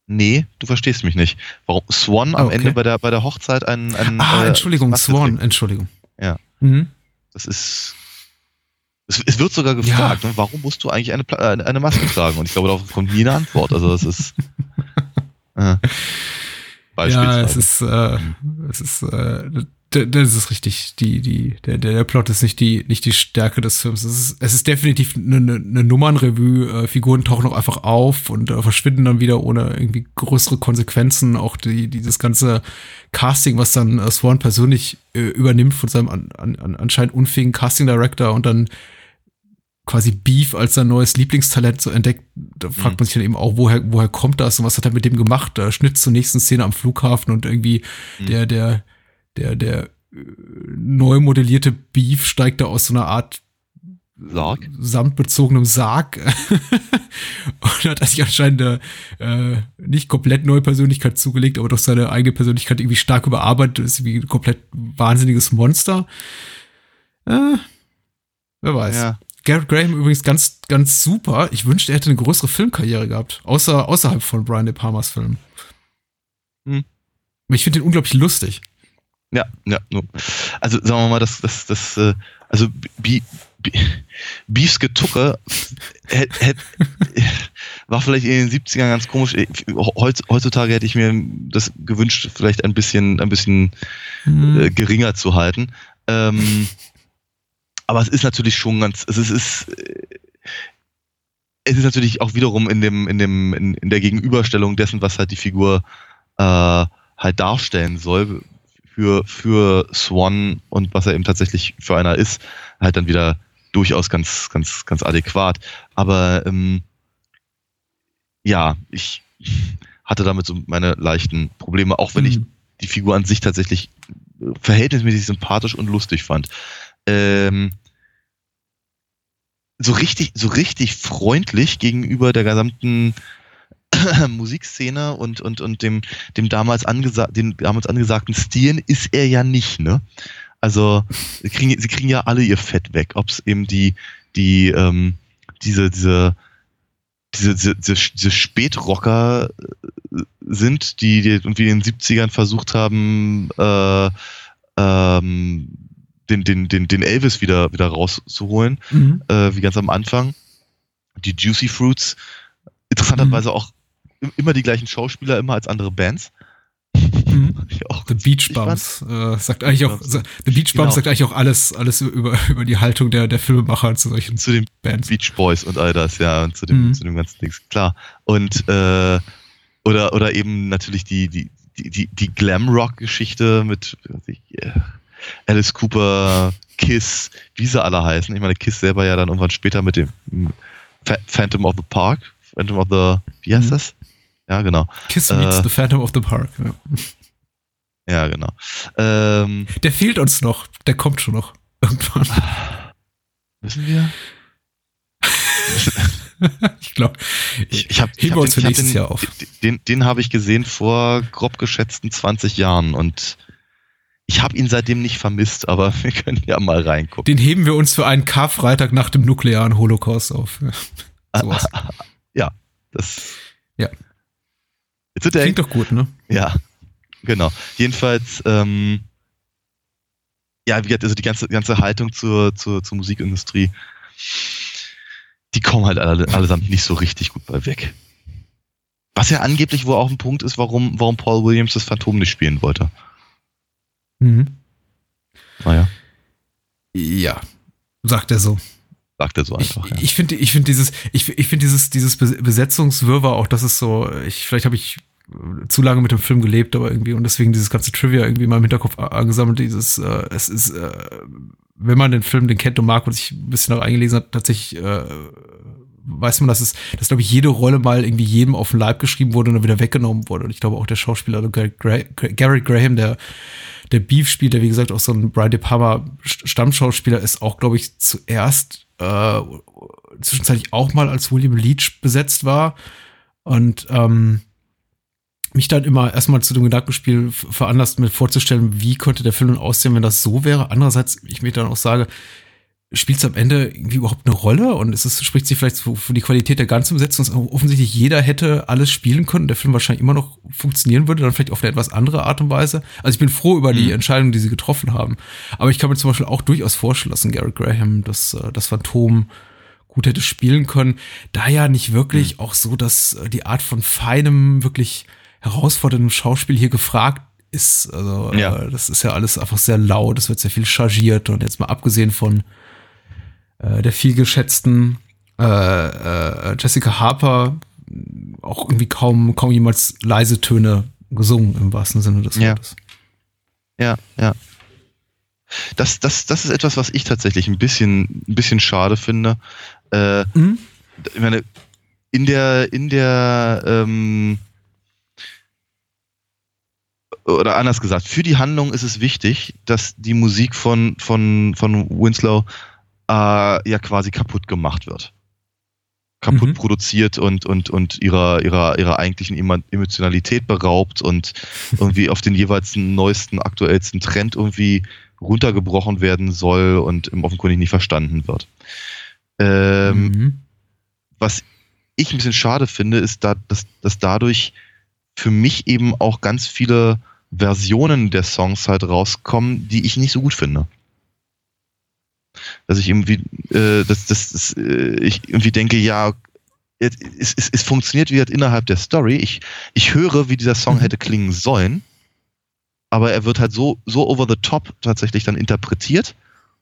Nee, du verstehst mich nicht. Warum Swan am Ah, okay. Ende bei der, bei der Hochzeit einen, einen Ah, äh, Entschuldigung, Swan, trägt? Entschuldigung. Ja. Mhm. Das ist. Es, es wird sogar gefragt, ne, warum musst du eigentlich eine, Pla- äh, eine Maske tragen? Und ich glaube, darauf kommt nie eine Antwort. Also das ist. Äh, Ja, es ist, äh, es ist, äh, das ist richtig. Die, die, der, der, Plot ist nicht die, nicht die Stärke des Films. Es ist, es ist definitiv eine, eine, Nummernrevue. Äh, Figuren tauchen auch einfach auf und äh, verschwinden dann wieder ohne irgendwie größere Konsequenzen. Auch die, dieses ganze Casting, was dann äh, Swan persönlich übernimmt von seinem an, an, an anscheinend unfähigen Casting Director und dann quasi Beef als sein neues Lieblingstalent so entdeckt, da fragt Mhm. man sich dann eben auch, woher, woher kommt das und was hat er mit dem gemacht? Da Schnitt zur nächsten Szene am Flughafen und irgendwie Mhm. der, der, der, der äh, neu modellierte Beef steigt da aus so einer Art Sarg? samtbezogenem Sarg und hat sich anscheinend eine äh, nicht komplett neue Persönlichkeit zugelegt, aber doch seine eigene Persönlichkeit irgendwie stark überarbeitet, ist wie ein komplett wahnsinniges Monster. Äh, wer weiß. Ja. Garrett Graham übrigens ganz, ganz super. Ich wünschte, er hätte eine größere Filmkarriere gehabt, außer, außerhalb von Brian De Palmas Film. Hm. Ich finde ihn unglaublich lustig. Ja, ja. nur- Also sagen wir mal, das, das, das, äh, also Bi- Beefs Getucke war vielleicht in den 70ern ganz komisch. Heutz, heutzutage hätte ich mir das gewünscht, vielleicht ein bisschen, ein bisschen äh, geringer zu halten. Ähm, aber es ist natürlich schon ganz, es ist, es ist, äh, es ist natürlich auch wiederum in dem, in dem, in, in der Gegenüberstellung dessen, was halt die Figur äh, halt darstellen soll für, für Swan und was er eben tatsächlich für einer ist, halt dann wieder durchaus ganz, ganz, ganz adäquat. Aber ähm, ja, ich hatte damit so meine leichten Probleme, auch wenn ich Hm. die Figur an sich tatsächlich verhältnismäßig sympathisch und lustig fand. Ähm, so richtig, so richtig freundlich gegenüber der gesamten Musikszene und, und, und dem, dem damals, dem damals angesagten Stilen ist er ja nicht, ne? Also, sie kriegen, sie kriegen ja alle ihr Fett weg, ob es eben die, die, ähm, diese, diese, diese, diese, diese, Spätrocker äh, sind, die, die irgendwie in den 70ern versucht haben, äh, ähm, den, den, den, den Elvis wieder, wieder rauszuholen, Mhm. äh, wie ganz am Anfang. Die Juicy Fruits, interessanterweise auch im- immer die gleichen Schauspieler, immer als andere Bands. Mhm. The Beach. Bums äh, sagt eigentlich auch, Bums. The Beach Bums Genau. sagt eigentlich auch alles, alles über, über die Haltung der, der Filmemacher zu solchen Zu den Bands. Beach Boys und all das, ja, und zu dem, Mhm. zu dem ganzen Dings, klar. Und äh, oder, oder eben natürlich die, die, die, die, die Glam-Rock-Geschichte mit ich, äh, Alice Cooper, Kiss, wie sie alle heißen. Ich meine, Kiss selber ja dann irgendwann später mit dem Pha- Phantom of the Park, Phantom of the, wie heißt Mhm. das? Ja, genau. Kiss meets Äh, the Phantom of the Park. Ja. Ja, genau. Ähm, Der fehlt uns noch. Der kommt schon noch. Irgendwann. wissen wir? ich glaube. Ich, ich hab, ich Heben hab uns für den, nächstes den, Jahr auf. Den, den, den habe ich gesehen vor grob geschätzten 20 Jahren und ich habe ihn seitdem nicht vermisst, aber wir können ja mal reingucken. Den heben wir uns für einen Karfreitag nach dem nuklearen Holocaust auf. Sowas. ja, das Ja. Jetzt der, Klingt doch gut, ne? Ja, genau. Jedenfalls, ähm, ja, wie gesagt, also die ganze, ganze Haltung zur, zur, zur Musikindustrie, die kommen halt alle, allesamt nicht so richtig gut bei weg. Was ja angeblich wohl auch ein Punkt ist, warum, warum Paul Williams das Phantom nicht spielen wollte. Mhm. Naja, Ja, sagt er so. Sagt er so einfach. ich ja. ich finde ich finde dieses ich, ich finde dieses dieses Bes- Besetzungswirrwarr auch das ist so ich vielleicht habe ich äh, zu lange mit dem Film gelebt aber irgendwie und deswegen dieses ganze Trivia irgendwie in meinem Hinterkopf angesammelt dieses äh, es ist äh, wenn man den Film den kennt und mag und sich ein bisschen noch eingelesen hat tatsächlich äh, weiß man dass es dass glaube ich jede Rolle mal irgendwie jedem auf den Leib geschrieben wurde und dann wieder weggenommen wurde und ich glaube auch der Schauspieler also Gary Graham der der Beef spielt, der wie gesagt auch so ein Brian De Palma St- Stammschauspieler ist, auch glaube ich zuerst äh, zwischenzeitlich auch mal als William Leach besetzt war und ähm, mich dann immer erstmal zu dem Gedankenspiel veranlasst, mir vorzustellen, wie könnte der Film aussehen, wenn das so wäre. Andererseits, ich mir dann auch sage, spielt es am Ende irgendwie überhaupt eine Rolle und ist es spricht sich vielleicht für, für die Qualität der ganzen Besetzung, dass offensichtlich jeder hätte alles spielen können, der Film wahrscheinlich immer noch funktionieren würde, dann vielleicht auf eine etwas andere Art und Weise. Also ich bin froh über die Entscheidung, die sie getroffen haben. Aber ich kann mir zum Beispiel auch durchaus vorstellen, dass ein Garrett Graham das, äh, das Phantom gut hätte spielen können, da ja nicht wirklich auch so, dass äh, die Art von feinem, wirklich herausforderndem Schauspiel hier gefragt ist. Also Ja. äh, das ist ja alles einfach sehr laut, es wird sehr viel chargiert und jetzt mal abgesehen von äh, der viel geschätzten äh, äh, Jessica Harper auch irgendwie kaum, kaum jemals leise Töne gesungen im wahrsten Sinne des Ja. Wortes. Ja, ja. Das, das, das ist etwas, was ich tatsächlich ein bisschen, ein bisschen schade finde. Äh, Mhm. ich meine, in der, in der, ähm, oder anders gesagt, für die Handlung ist es wichtig, dass die Musik von, von, von Winslow äh, ja quasi kaputt gemacht wird. Kaputt Mhm. produziert und, und, und ihrer, ihrer, ihrer eigentlichen Emo- Emotionalität beraubt und irgendwie auf den jeweils neuesten, aktuellsten Trend irgendwie runtergebrochen werden soll und im offenkundig nicht verstanden wird. Ähm, Mhm. was ich ein bisschen schade finde, ist, da, dass, dass dadurch für mich eben auch ganz viele Versionen der Songs halt rauskommen, die ich nicht so gut finde. Dass ich irgendwie, äh, dass, dass, dass äh, ich irgendwie denke, ja, es, es, es, funktioniert wie halt innerhalb der Story. Ich, ich höre, wie dieser Song Mhm. hätte klingen sollen, aber er wird halt so, so over the top tatsächlich dann interpretiert,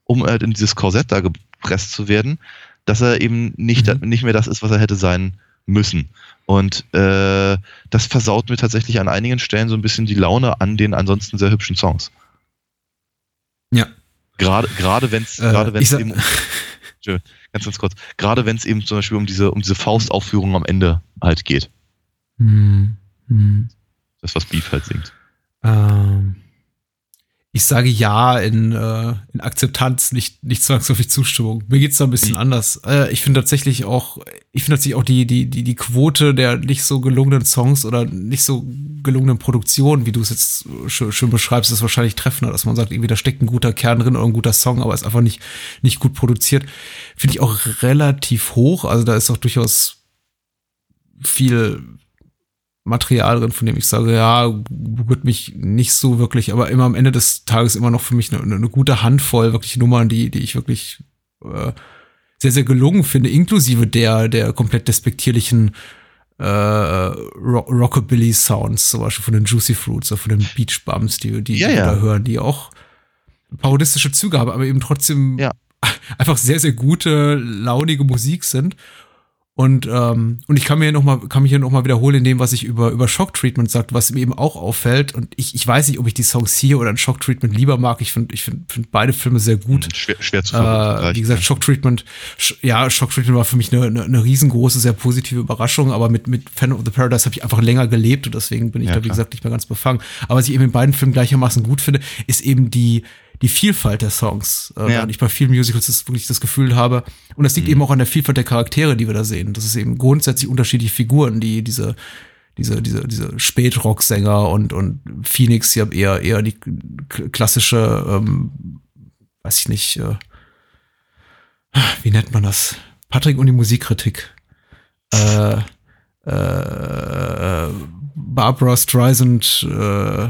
um halt in dieses Korsett da gepresst zu werden, dass er eben nicht, Mhm. nicht mehr das ist, was er hätte sein müssen. Und äh, das versaut mir tatsächlich an einigen Stellen so ein bisschen die Laune an den ansonsten sehr hübschen Songs. Gerade gerade wenn es Äh, gerade wenn es eben ganz ganz kurz gerade wenn es eben zum Beispiel um diese um diese Faustaufführung am Ende halt geht. Mhm. Mhm. Das was Beef halt singt. Ähm, ich sage ja in, äh, in Akzeptanz, nicht, nicht zwangsläufig Zustimmung. Mir geht's da ein bisschen Mhm. anders. Äh, ich finde tatsächlich auch, ich finde tatsächlich auch die, die, die, die Quote der nicht so gelungenen Songs oder nicht so gelungenen Produktionen, wie du es jetzt schön, schön beschreibst, ist wahrscheinlich treffender, dass man sagt, irgendwie da steckt ein guter Kern drin oder ein guter Song, aber ist einfach nicht, nicht gut produziert. Finde ich auch relativ hoch. Also da ist auch durchaus viel Material drin, von dem ich sage, ja, berührt mich nicht so wirklich, aber immer am Ende des Tages immer noch für mich eine, eine gute Handvoll wirklich Nummern, die, die ich wirklich äh, sehr, sehr gelungen finde, inklusive der, der komplett despektierlichen äh, Ro Rockabilly-Sounds, zum Beispiel von den Juicy Fruits oder von den Beach Bums, die, die, Ja, ja. da hören, die auch parodistische Züge haben, aber eben trotzdem Ja. einfach sehr, sehr gute, launige Musik sind. Und, ähm, und ich kann mir noch mal, kann mich hier noch mal wiederholen in dem, was ich über, über Shock Treatment sagt, was mir eben auch auffällt. Und ich, ich weiß nicht, ob ich die Songs hier oder in Shock Treatment lieber mag. Ich finde, ich finde find beide Filme sehr gut. Schwer, schwer zu Äh, wie gesagt, Shock Treatment, ja, Shock Treatment war für mich eine, eine, eine riesengroße, sehr positive Überraschung, aber mit, mit Fan of the Paradise habe ich einfach länger gelebt und deswegen bin ich Ja, da, wie klar. gesagt, nicht mehr ganz befangen. Aber was ich eben in beiden Filmen gleichermaßen gut finde, ist eben die, die Vielfalt der Songs. Äh, Ja. ich bei vielen Musicals das wirklich das Gefühl habe, und das Mhm. liegt eben auch an der Vielfalt der Charaktere, die wir da sehen. Das ist eben grundsätzlich unterschiedliche Figuren, die diese, diese, diese, diese Spätrock-Sänger und, und Phoenix, die haben eher, eher die klassische, ähm, weiß ich nicht, äh, wie nennt man das? Patrick und die Musikkritik. Äh, äh, Barbara Streisand, äh,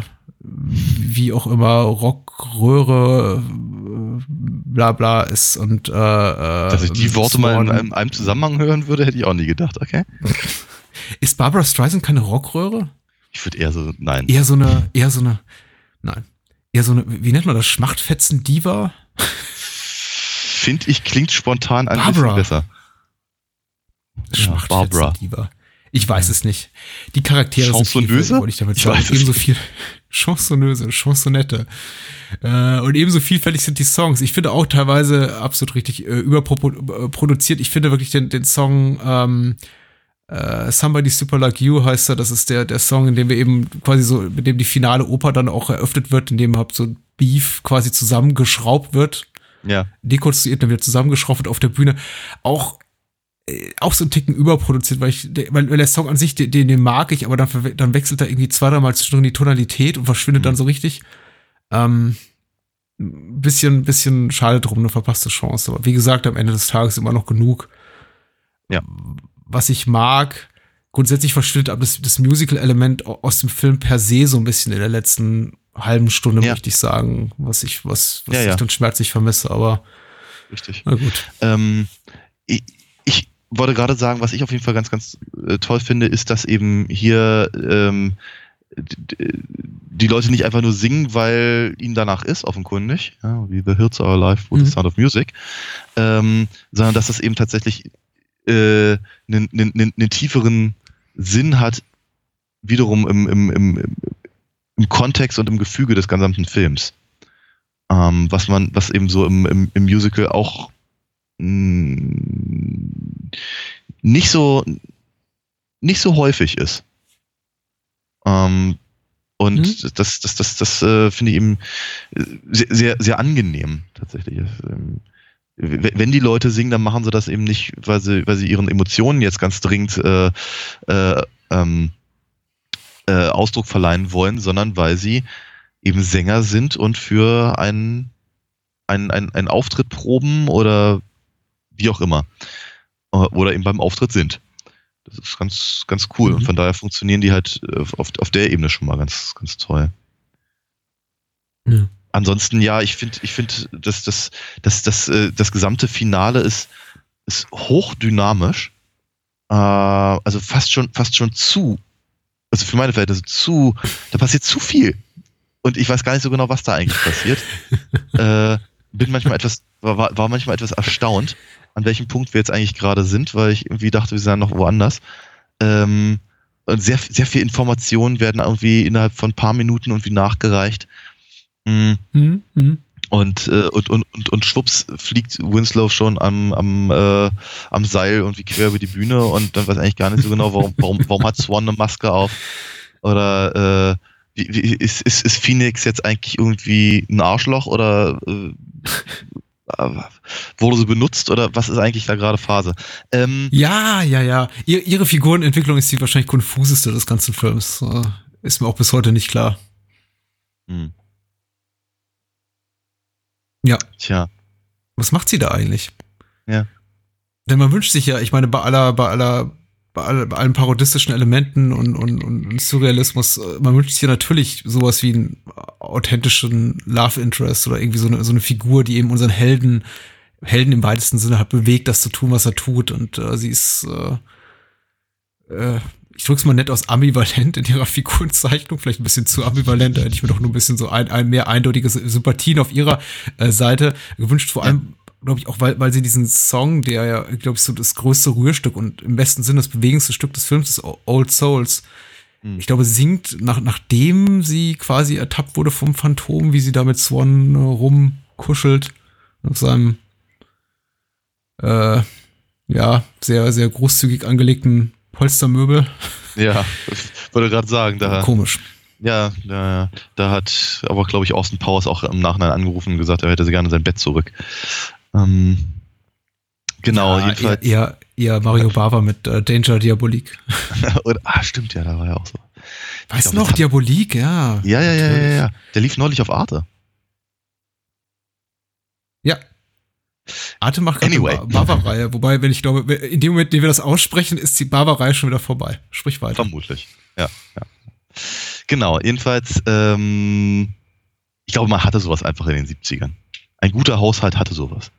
wie auch immer, Rockröhre, äh, bla bla ist und äh, Dass ich die Worte mal in einem, einem Zusammenhang hören würde, hätte ich auch nie gedacht, okay? Ist Barbara Streisand keine Rockröhre? Ich würde eher so, nein. Eher so eine, eher so eine, nein. Eher so eine, wie nennt man das? Schmachtfetzen-Diva? Finde ich, klingt spontan ein Barbara. bisschen besser. Ja, Barbara. Diva. Ich weiß es nicht. Die Charaktere sind Chansonneuse? vielfältig, wollte ich damit Ich sagen. weiß es Ebenso nicht. Viel Chansonneuse, Chansonette. Äh, und ebenso vielfältig sind die Songs. Ich finde auch teilweise absolut richtig äh, überproduziert. Ich finde wirklich den, den Song ähm, äh, Somebody Super Like You heißt er. Das ist der, der Song, in dem wir eben quasi so, mit dem die finale Oper dann auch eröffnet wird, in dem halt so Beef quasi zusammengeschraubt wird Ja. dekonstruiert, dann wieder zusammengeschraubt wird auf der Bühne. Auch äh, auch so ein Ticken überproduziert, weil ich, weil, weil der Song an sich, den, den mag ich, aber dann, dann wechselt er irgendwie zwei, dreimal zwischendrin die Tonalität und verschwindet dann so richtig. Ähm, bisschen, bisschen schade drum, eine verpasste Chance. Aber wie gesagt, am Ende des Tages immer noch genug. Ja. Was ich mag, grundsätzlich verschwindet aber das, das Musical-Element aus dem Film per se so ein bisschen in der letzten halben Stunde, Ja. möchte ich sagen, was ich, was, was Ja, ich ja. dann schmerzlich vermisse, aber Richtig. na gut. Ähm, ich wollte gerade sagen, was ich auf jeden Fall ganz, ganz äh, toll finde, ist, dass eben hier ähm, die Leute nicht einfach nur singen, weil ihnen danach ist, offenkundig, ja, wie The Hills Are Alive with Mhm. the Sound of Music, ähm, sondern dass das eben tatsächlich äh, einen, einen tieferen Sinn hat, wiederum im, im, im, im- Kontext und im Gefüge des gesamten Films. Ähm, was man, was eben so im, im, im Musical auch nicht so nicht so häufig ist. Ähm, und Mhm. das, das, das, das äh, finde ich eben äh, sehr, sehr, angenehm tatsächlich. Ähm, wenn die Leute singen, dann machen sie das eben nicht, weil sie, weil sie ihren Emotionen jetzt ganz dringend äh, äh, ähm, äh, Ausdruck verleihen wollen, sondern weil sie eben Sänger sind und für einen, einen, einen, einen Auftritt proben oder wie auch immer. Äh, Oder eben beim Auftritt sind. Das ist ganz, ganz cool. Und Mhm. von daher funktionieren die halt äh, auf, auf der Ebene schon mal ganz, ganz toll. Ja. Ansonsten, ja, ich finde, ich finde, dass das, das, das, äh, das gesamte Finale ist, ist hochdynamisch. Äh, also fast schon, fast schon zu, also für meine Verhältnisse zu, da passiert zu viel. Und ich weiß gar nicht so genau, was da eigentlich passiert. äh, bin manchmal etwas, war- war manchmal etwas erstaunt, an welchem Punkt wir jetzt eigentlich gerade sind, weil ich irgendwie dachte, wir sind noch woanders. Ähm, und sehr, sehr viel Informationen werden irgendwie innerhalb von ein paar Minuten irgendwie nachgereicht. Mm, Mhm. Mhm. Und, äh, und, und, und, und schwupps fliegt Winslow schon am, am, äh, am Seil irgendwie quer über die Bühne und dann weiß eigentlich gar nicht so genau, warum, warum, warum hat Swan eine Maske auf? Oder äh, wie, wie, ist, ist, ist Phoenix jetzt eigentlich irgendwie ein Arschloch oder äh, wurde sie benutzt oder was ist eigentlich da gerade Phase? Ähm, Ja, ja, ja. Ihr, ihre Figurenentwicklung ist die wahrscheinlich konfuseste des ganzen Films. Äh, Ist mir auch bis heute nicht klar. hm, Ja. tja, Was macht sie da eigentlich? Ja. Denn man wünscht sich ja, ich meine, bei aller, bei aller, bei, aller, bei allen parodistischen Elementen und, und, und Surrealismus, äh, man wünscht sich ja natürlich sowas wie einen authentischen Love Interest oder irgendwie so eine, so eine Figur, die eben unseren Helden, Helden im weitesten Sinne hat bewegt, das zu tun, was er tut. Und äh, sie ist, äh, äh, ich drück's mal nett aus, ambivalent in ihrer Figurenzeichnung, vielleicht ein bisschen zu ambivalent, da hätte ich mir doch nur ein bisschen so ein, ein mehr eindeutige Sympathien auf ihrer äh, Seite gewünscht, vor allem, glaube ich, auch, weil, weil sie diesen Song, der ja, glaube ich, so das größte Rührstück und im besten Sinne das bewegendste Stück des Films ist, Old Souls, Hm. ich glaube, singt, nach, nachdem sie quasi ertappt wurde vom Phantom, wie sie da mit Swan äh, rumkuschelt, auf seinem, äh, ja, sehr, sehr großzügig angelegten Polstermöbel. ja, wollte gerade sagen, da, Komisch. Ja, da, da hat aber, glaube ich, Austin Powers auch im Nachhinein angerufen und gesagt, er hätte sie gerne sein Bett zurück. Ähm, genau, ja, jedenfalls. Eher, eher, Mario Bava mit äh, Danger Diabolik. Oder, ah, stimmt ja, da war ja auch so. Weißt du noch, hat- Diabolik, ja. Ja, ja, ja, ja, ja. Der lief neulich auf Arte. Ja. Arte macht gerade Anyway. eine Ba- Bava-Reihe, wobei, wenn ich glaube, in dem Moment, in dem wir das aussprechen, ist die Bava-Reihe schon wieder vorbei. Sprich weiter. Vermutlich. Ja, ja. Genau, jedenfalls, ähm, ich glaube, man hatte sowas einfach in den 70ern. Ein guter Haushalt hatte sowas.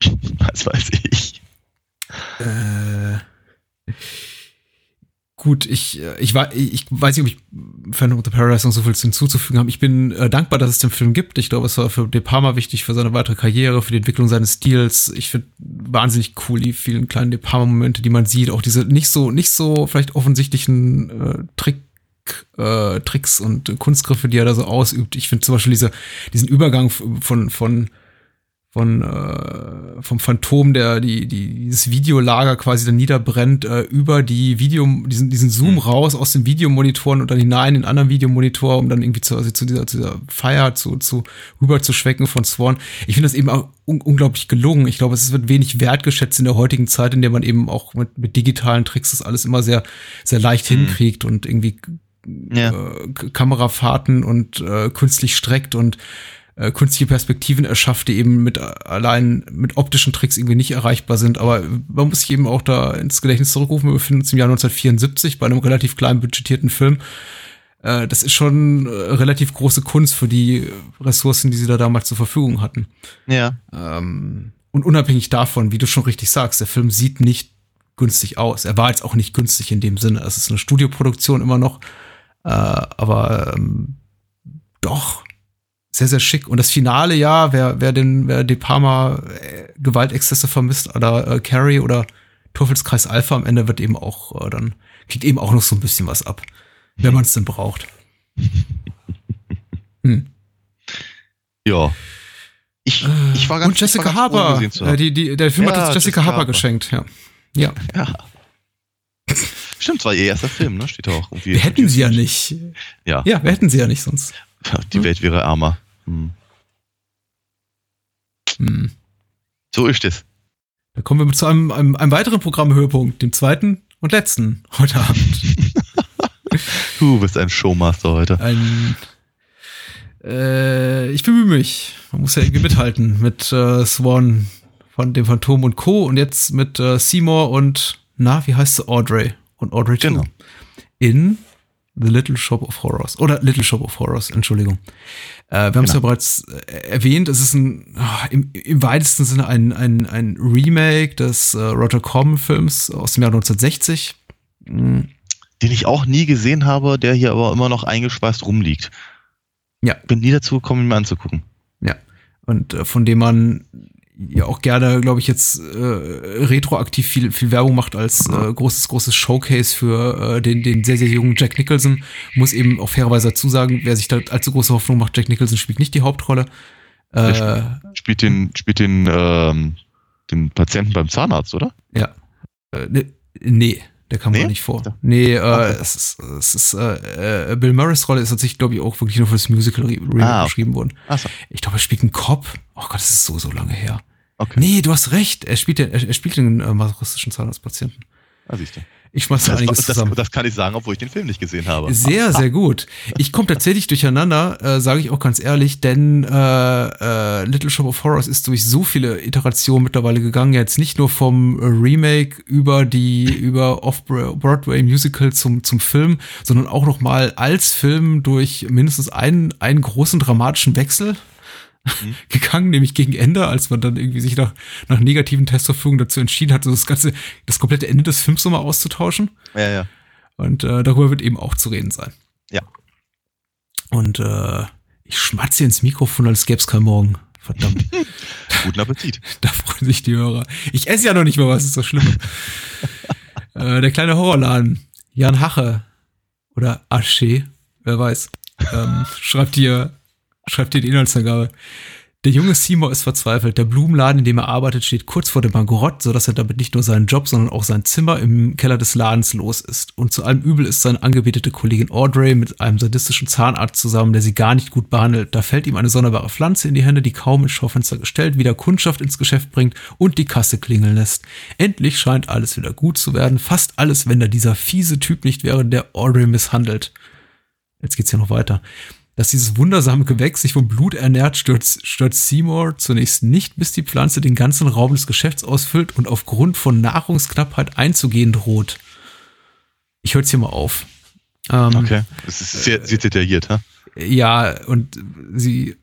Was weiß ich. Äh, gut, ich, äh, ich, ich weiß nicht, ob ich Phantom of the Paradise noch so viel hinzuzufügen habe. Ich bin äh, dankbar, dass es den Film gibt. Ich glaube, es war für De Palma wichtig, für seine weitere Karriere, für die Entwicklung seines Stils. Ich finde wahnsinnig cool die vielen kleinen De Palma-Momente, die man sieht. Auch diese nicht so, nicht so vielleicht offensichtlichen äh, Trick äh, Tricks und Kunstgriffe, die er da so ausübt. Ich finde zum Beispiel diese, diesen Übergang von, von von äh, vom Phantom, der die, die dieses Videolager quasi dann niederbrennt, äh, über die Video, diesen, diesen Zoom mhm. raus aus den Videomonitoren und dann hinein in den anderen Videomonitor, um dann irgendwie zu, also zu dieser, zu dieser Feier zu, zu rüber zu schwecken von Swan. Ich finde das eben auch un unglaublich gelungen. Ich glaube, es wird wenig wertgeschätzt in der heutigen Zeit, in der man eben auch mit, mit digitalen Tricks das alles immer sehr, sehr leicht mhm. hinkriegt und irgendwie ja. äh, Kamerafahrten und äh, künstlich streckt und äh, künstliche Perspektiven erschafft, die eben mit allein mit optischen Tricks irgendwie nicht erreichbar sind. Aber man muss sich eben auch da ins Gedächtnis zurückrufen. Wir befinden uns im Jahr 1974 bei einem relativ klein budgetierten Film. Äh, das ist schon äh, relativ große Kunst für die Ressourcen, die sie da damals zur Verfügung hatten. Ja. Ähm, und unabhängig davon, wie du schon richtig sagst, der Film sieht nicht günstig aus. Er war jetzt auch nicht günstig in dem Sinne. Es ist eine Studioproduktion immer noch. Äh, aber ähm, doch, sehr, sehr schick. Und das Finale, ja, wer, wer den, wer De Palma äh, Gewaltexzesse vermisst oder äh, Carrie oder Teufelskreis Alpha am Ende wird eben auch äh, dann, kriegt eben auch noch so ein bisschen was ab, wenn man es denn braucht. Hm. Ja. Ich, ich war ganz Und Jessica Harper. Äh, die, die, der Film ja, hat uns Jessica, Jessica Harper geschenkt, ja. Ja. ja. Stimmt, es war ihr erster Film, ne? Steht auch irgendwie. Wir hätten sie ja nicht. Ja. Ja, wir hätten sie ja nicht sonst. Die Welt wäre ärmer. Hm. Hm. So ist es. Da kommen wir zu einem, einem, einem weiteren Programmhöhepunkt, dem zweiten und letzten heute Abend. du bist ein Showmaster heute. Ein, äh, ich bemühe mich. Man muss ja irgendwie mithalten mit äh, Swan von dem Phantom und Co. Und jetzt mit äh, Seymour und, na, wie heißt sie? Audrey. Und Audrey genau. In The Little Shop of Horrors. Oder Little Shop of Horrors, Entschuldigung. Äh, wir haben genau. es ja bereits äh, erwähnt, es ist ein, oh, im, im, weitesten Sinne ein, ein, ein Remake des äh, Roger Corman-Films aus dem Jahr 1960. Mhm. Den ich auch nie gesehen habe, der hier aber immer noch eingeschweißt rumliegt. Ja. Bin nie dazu gekommen, ihn mir anzugucken. Ja. Und äh, von dem man ja auch gerne, glaube ich, jetzt äh, retroaktiv viel, viel Werbung macht als äh, großes, großes Showcase für äh, den, den sehr, sehr jungen Jack Nicholson. Muss eben auch fairerweise dazu sagen, wer sich da allzu große Hoffnung macht, Jack Nicholson spielt nicht die Hauptrolle. Äh, spielt den, spielt den, ähm, den Patienten beim Zahnarzt, oder? Ja. Äh, ne, nee. Der kam nee? gar nicht vor. Nee, äh, okay. es ist, es ist äh, äh, Bill Murrays Rolle ist tatsächlich, glaube ich, auch wirklich nur für das Musical ah, geschrieben worden. So. Ich glaube, er spielt einen Cop. Oh Gott, das ist so, so lange her. Okay. Nee, du hast recht. Er spielt, den, er, spielt den äh, masochistischen Zahnarztpatienten. Ah, siehst du. Ich schmeiß da einiges das, zusammen. Das, kann ich sagen, obwohl ich den Film nicht gesehen habe. Sehr, sehr gut. Ich komme tatsächlich durcheinander, äh, sage ich auch ganz ehrlich, denn äh, äh, Little Shop of Horrors ist durch so viele Iterationen mittlerweile gegangen. Jetzt nicht nur vom Remake über die über Off-Broadway Musical zum zum Film, sondern auch noch mal als Film durch mindestens einen einen großen dramatischen Wechsel mhm. gegangen, nämlich gegen Ende, als man dann irgendwie sich nach, nach negativen Testverfügungen dazu entschieden hat, so das ganze, das komplette Ende des Films nochmal auszutauschen. Ja, ja. Und äh, darüber wird eben auch zu reden sein. Ja. Und äh, ich schmatze ins Mikrofon, als gäbe es kein Morgen. Verdammt. Guten Appetit. da freuen sich die Hörer. Ich esse ja noch nicht mehr was, ist so schlimm. äh, der kleine Horrorladen, Jan Hache oder Asche, wer weiß, ähm, schreibt hier schreibt hier die Inhaltsangabe. Der junge Seymour ist verzweifelt. Der Blumenladen, in dem er arbeitet, steht kurz vor dem Bankrott, sodass er damit nicht nur seinen Job, sondern auch sein Zimmer im Keller des Ladens los ist. Und zu allem Übel ist seine angebetete Kollegin Audrey mit einem sadistischen Zahnarzt zusammen, der sie gar nicht gut behandelt. Da fällt ihm eine sonderbare Pflanze in die Hände, die kaum ins Schaufenster gestellt, wieder Kundschaft ins Geschäft bringt und die Kasse klingeln lässt. Endlich scheint alles wieder gut zu werden. Fast alles, wenn da dieser fiese Typ nicht wäre, der Audrey misshandelt. Jetzt geht's ja noch weiter dass dieses wundersame Gewächs sich vom Blut ernährt, stürzt, stürzt Seymour zunächst nicht, bis die Pflanze den ganzen Raum des Geschäfts ausfüllt und aufgrund von Nahrungsknappheit einzugehen droht. ich höre jetzt hier mal auf. Ähm, Okay. Das ist sehr, sehr detailliert, ha? Ja, und sie,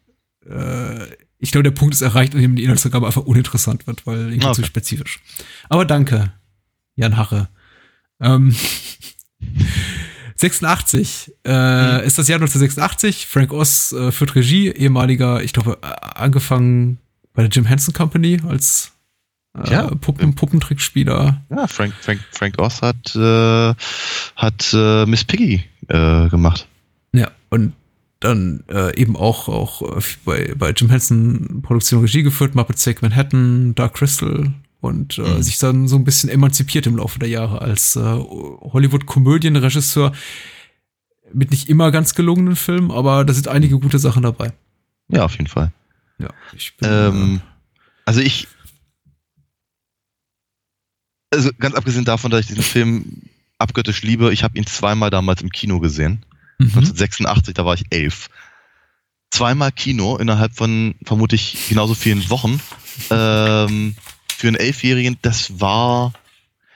äh, ich glaube, der Punkt ist erreicht, an dem die Inhaltsangabe einfach uninteressant wird, weil irgendwie zu Okay. spezifisch. Aber danke, Jan Hache. Ähm, 86 äh, ist das Jahr 1986. Frank Oz äh, führt Regie, ehemaliger, ich glaube, äh, angefangen bei der Jim Henson Company als äh, Ja. Puppen, Puppentrickspieler. Ja, Frank, Frank, Frank Oz hat, äh, hat äh, Miss Piggy gemacht. Ja, und dann eben auch, auch bei, bei Jim Henson Produktion Regie geführt, Muppet Take Manhattan, Dark Crystal und äh, Mhm. sich dann so ein bisschen emanzipiert im Laufe der Jahre als äh, Hollywood-Komödienregisseur mit nicht immer ganz gelungenen Filmen, aber da sind einige gute Sachen dabei. Ja, auf jeden Fall. Ja, ich bin, Ähm, also ich. Also ganz abgesehen davon, dass ich diesen Film abgöttisch liebe, ich habe ihn zweimal damals im Kino gesehen. äh, mhm. 1986, da war ich elf. Zweimal Kino innerhalb von vermutlich genauso vielen Wochen. Ähm, für einen Elfjährigen, das war,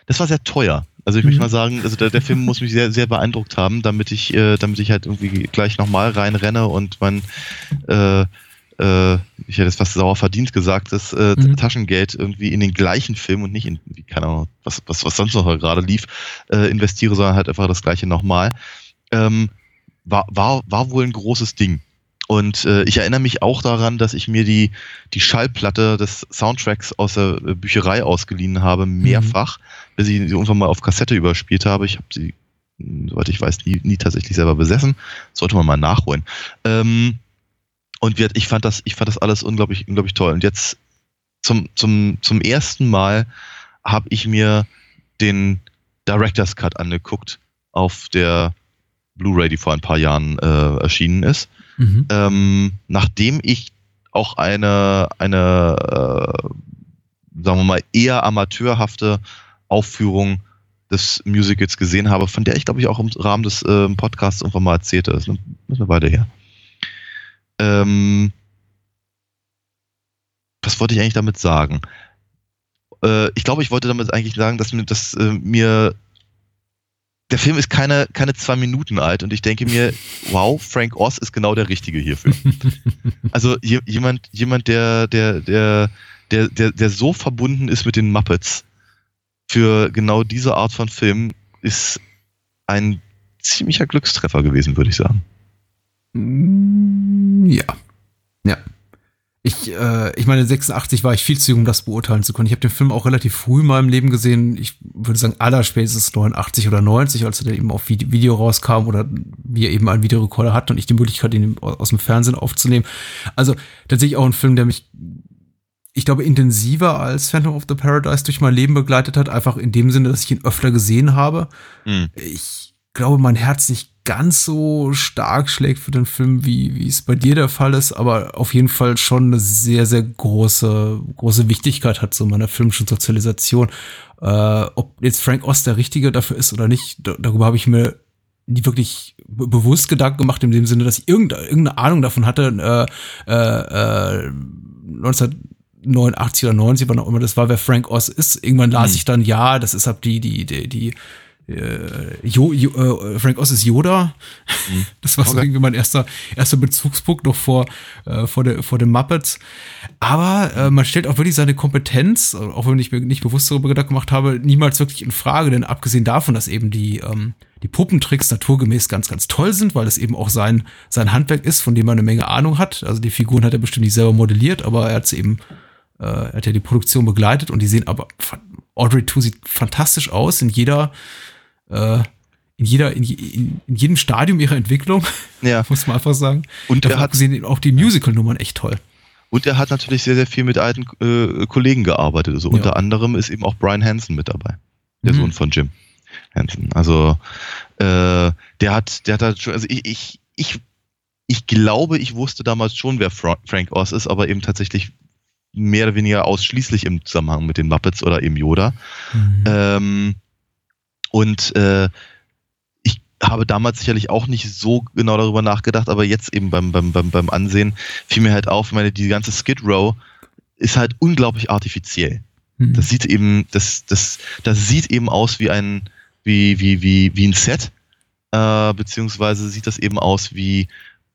das war sehr teuer. Also ich möchte Mhm. mal sagen, also der, der Film muss mich sehr, sehr beeindruckt haben, damit ich, äh, damit ich halt irgendwie gleich nochmal reinrenne und mein, äh, äh, ich hätte es fast sauer verdient gesagt, das äh, Mhm. Taschengeld irgendwie in den gleichen Film und nicht in, wie, keine Ahnung, was, was, was sonst noch gerade lief, äh, investiere, sondern halt einfach das gleiche nochmal. Ähm, war, war, war wohl ein großes Ding. Und äh, ich erinnere mich auch daran, dass ich mir die, die Schallplatte des Soundtracks aus der äh, Bücherei ausgeliehen habe, mehrfach, bis ich sie irgendwann mal auf Kassette überspielt habe. Ich habe sie, mh, soweit ich weiß, nie, nie tatsächlich selber besessen. Sollte man mal nachholen. Ähm, und wir, ich fand das, ich fand das alles unglaublich, unglaublich toll. Und jetzt zum, zum, zum ersten Mal habe ich mir den Director's Cut angeguckt auf der Blu-ray, die vor ein paar Jahren äh, erschienen ist. Mhm. Ähm, nachdem ich auch eine, eine äh, sagen wir mal, eher amateurhafte Aufführung des Musicals gesehen habe, von der ich, glaube ich, auch im Rahmen des ähm, Podcasts irgendwann mal erzählte. Das ist eine, eine Weile her. Ähm, was wollte ich eigentlich damit sagen? Äh, ich glaube, ich wollte damit eigentlich sagen, dass mir, dass, äh, mir der Film ist keine, keine zwei Minuten alt und ich denke mir, wow, Frank Oz ist genau der Richtige hierfür. Also je, jemand, jemand, der, der, der, der, der, der so verbunden ist mit den Muppets für genau diese Art von Film, ist ein ziemlicher Glückstreffer gewesen, würde ich sagen. Mm, Ja. Ja. Ich, äh, ich meine, 86 war ich viel zu jung, um das beurteilen zu können. Ich habe den Film auch relativ früh in meinem Leben gesehen. Ich würde sagen, allerspätestens 89 oder 90, als er dann eben auf Vide- Video rauskam oder wir eben einen Videorekorder hatten und ich die Möglichkeit, ihn aus dem Fernsehen aufzunehmen. Also tatsächlich auch ein Film, der mich, ich glaube, intensiver als Phantom of the Paradise durch mein Leben begleitet hat. Einfach in dem Sinne, dass ich ihn öfter gesehen habe Hm. ich glaube, mein Herz nicht ganz so stark schlägt für den Film, wie, wie es bei dir der Fall ist, aber auf jeden Fall schon eine sehr, sehr große, große Wichtigkeit hat, so in meiner filmischen Sozialisation. Äh, ob jetzt Frank Oz der Richtige dafür ist oder nicht, da, darüber habe ich mir nie wirklich be bewusst Gedanken gemacht, in dem Sinne, dass ich irgendeine, irgendeine Ahnung davon hatte, äh, äh, äh, 1989 oder 90, wann auch immer das war, wer Frank Oz ist. Irgendwann las Hm. ich dann, ja, das ist halt die, die, die, die äh, jo, jo, äh, Frank Oz ist Yoda. Das war so Okay. irgendwie mein erster, erster Bezugspunkt noch vor, äh, vor, der, vor den Muppets. Aber äh, man stellt auch wirklich seine Kompetenz, auch wenn ich mir nicht bewusst darüber Gedanken gemacht habe, niemals wirklich in Frage. Denn abgesehen davon, dass eben die, ähm, die Puppentricks naturgemäß ganz, ganz toll sind, weil es eben auch sein, sein Handwerk ist, von dem er eine Menge Ahnung hat. Also die Figuren hat er bestimmt nicht selber modelliert, aber er hat sie eben, äh, er hat ja die Produktion begleitet und die sehen aber, Audrey 2 sieht fantastisch aus in jeder, äh, in jeder, in, in, in jedem Stadium ihrer Entwicklung, Ja. muss man einfach sagen. Und Davon er hat, abgesehen auch die Musical-Nummern echt toll. und er hat natürlich sehr, sehr viel mit alten äh, Kollegen gearbeitet. Also Ja. unter anderem ist eben auch Brian Hansen mit dabei. Der Mhm. Sohn von Jim Hansen. Also äh, der hat, der hat halt schon, also ich, ich, ich, ich glaube, ich wusste damals schon, wer Fra Frank Oz ist, aber eben tatsächlich mehr oder weniger ausschließlich im Zusammenhang mit den Muppets oder eben Yoda. Mhm. Ähm, und äh, ich habe damals sicherlich auch nicht so genau darüber nachgedacht, aber jetzt eben beim, beim, beim, beim Ansehen fiel mir halt auf, meine, die ganze Skid Row ist halt unglaublich artifiziell. Mhm. Das sieht eben, das, das, das sieht eben aus wie ein, wie, wie, wie, wie ein Set, äh, beziehungsweise sieht das eben aus wie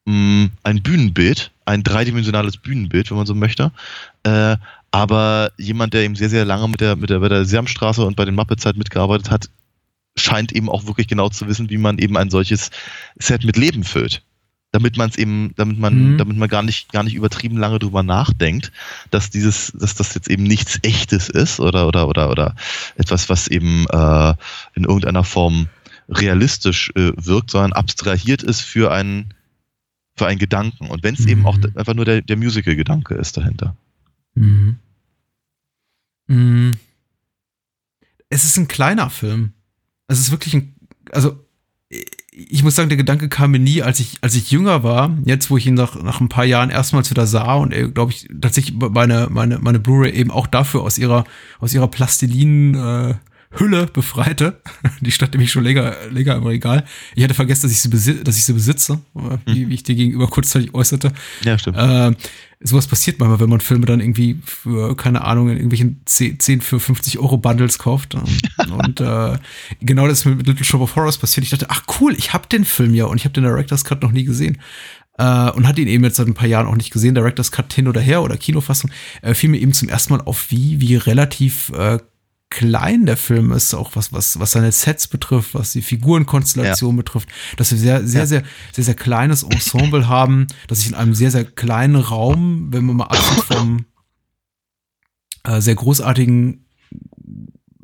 mh, ein Bühnenbild, ein dreidimensionales Bühnenbild, wenn man so möchte. Äh, aber jemand, der eben sehr, sehr lange mit der, mit der, bei der Seamstraße und bei den Muppets halt mitgearbeitet hat, scheint eben auch wirklich genau zu wissen, wie man eben ein solches Set mit Leben füllt. Damit man es eben, damit man, Mhm. damit man gar nicht, gar nicht übertrieben lange drüber nachdenkt, dass dieses, dass das jetzt eben nichts echtes ist oder, oder, oder, oder etwas, was eben äh, in irgendeiner Form realistisch äh, wirkt, sondern abstrahiert ist für einen, für einen Gedanken. Und wenn es eben auch Mhm. einfach nur der, der Musical-Gedanke ist dahinter. Mhm. Mhm. Es ist ein kleiner Film. Es ist wirklich ein, also ich muss sagen, der Gedanke kam mir nie, als ich, als ich jünger war, jetzt wo ich ihn nach, nach ein paar Jahren erstmals wieder sah und glaube ich tatsächlich meine, meine, meine Blu-ray eben auch dafür aus ihrer, aus ihrer Plastilin äh, Hülle befreite. Die stand nämlich schon länger, länger im Regal. Ich hatte vergessen, dass ich sie, dass ich sie besitze, äh, wie, wie ich dir gegenüber kurzzeitig äußerte. Ja, stimmt. Äh, sowas passiert manchmal, wenn man Filme dann irgendwie für, keine Ahnung, in irgendwelchen 10, 10 für 50 Euro Bundles kauft. Und äh, genau das ist mit Little Shop of Horrors passiert. Ich dachte, ach cool, ich habe den Film ja und ich habe den Director's Cut noch nie gesehen. Äh, und hatte ihn eben jetzt seit ein paar Jahren auch nicht gesehen, Director's Cut hin oder her oder Kinofassung, äh, fiel mir eben zum ersten Mal auf, wie, wie relativ äh, klein der Film ist, auch was, was, was seine Sets betrifft, was die Figurenkonstellation betrifft, dass wir sehr, sehr, Ja. sehr, sehr, sehr kleines Ensemble haben, dass ich in einem sehr, sehr kleinen Raum, wenn man mal absieht vom äh, sehr großartigen,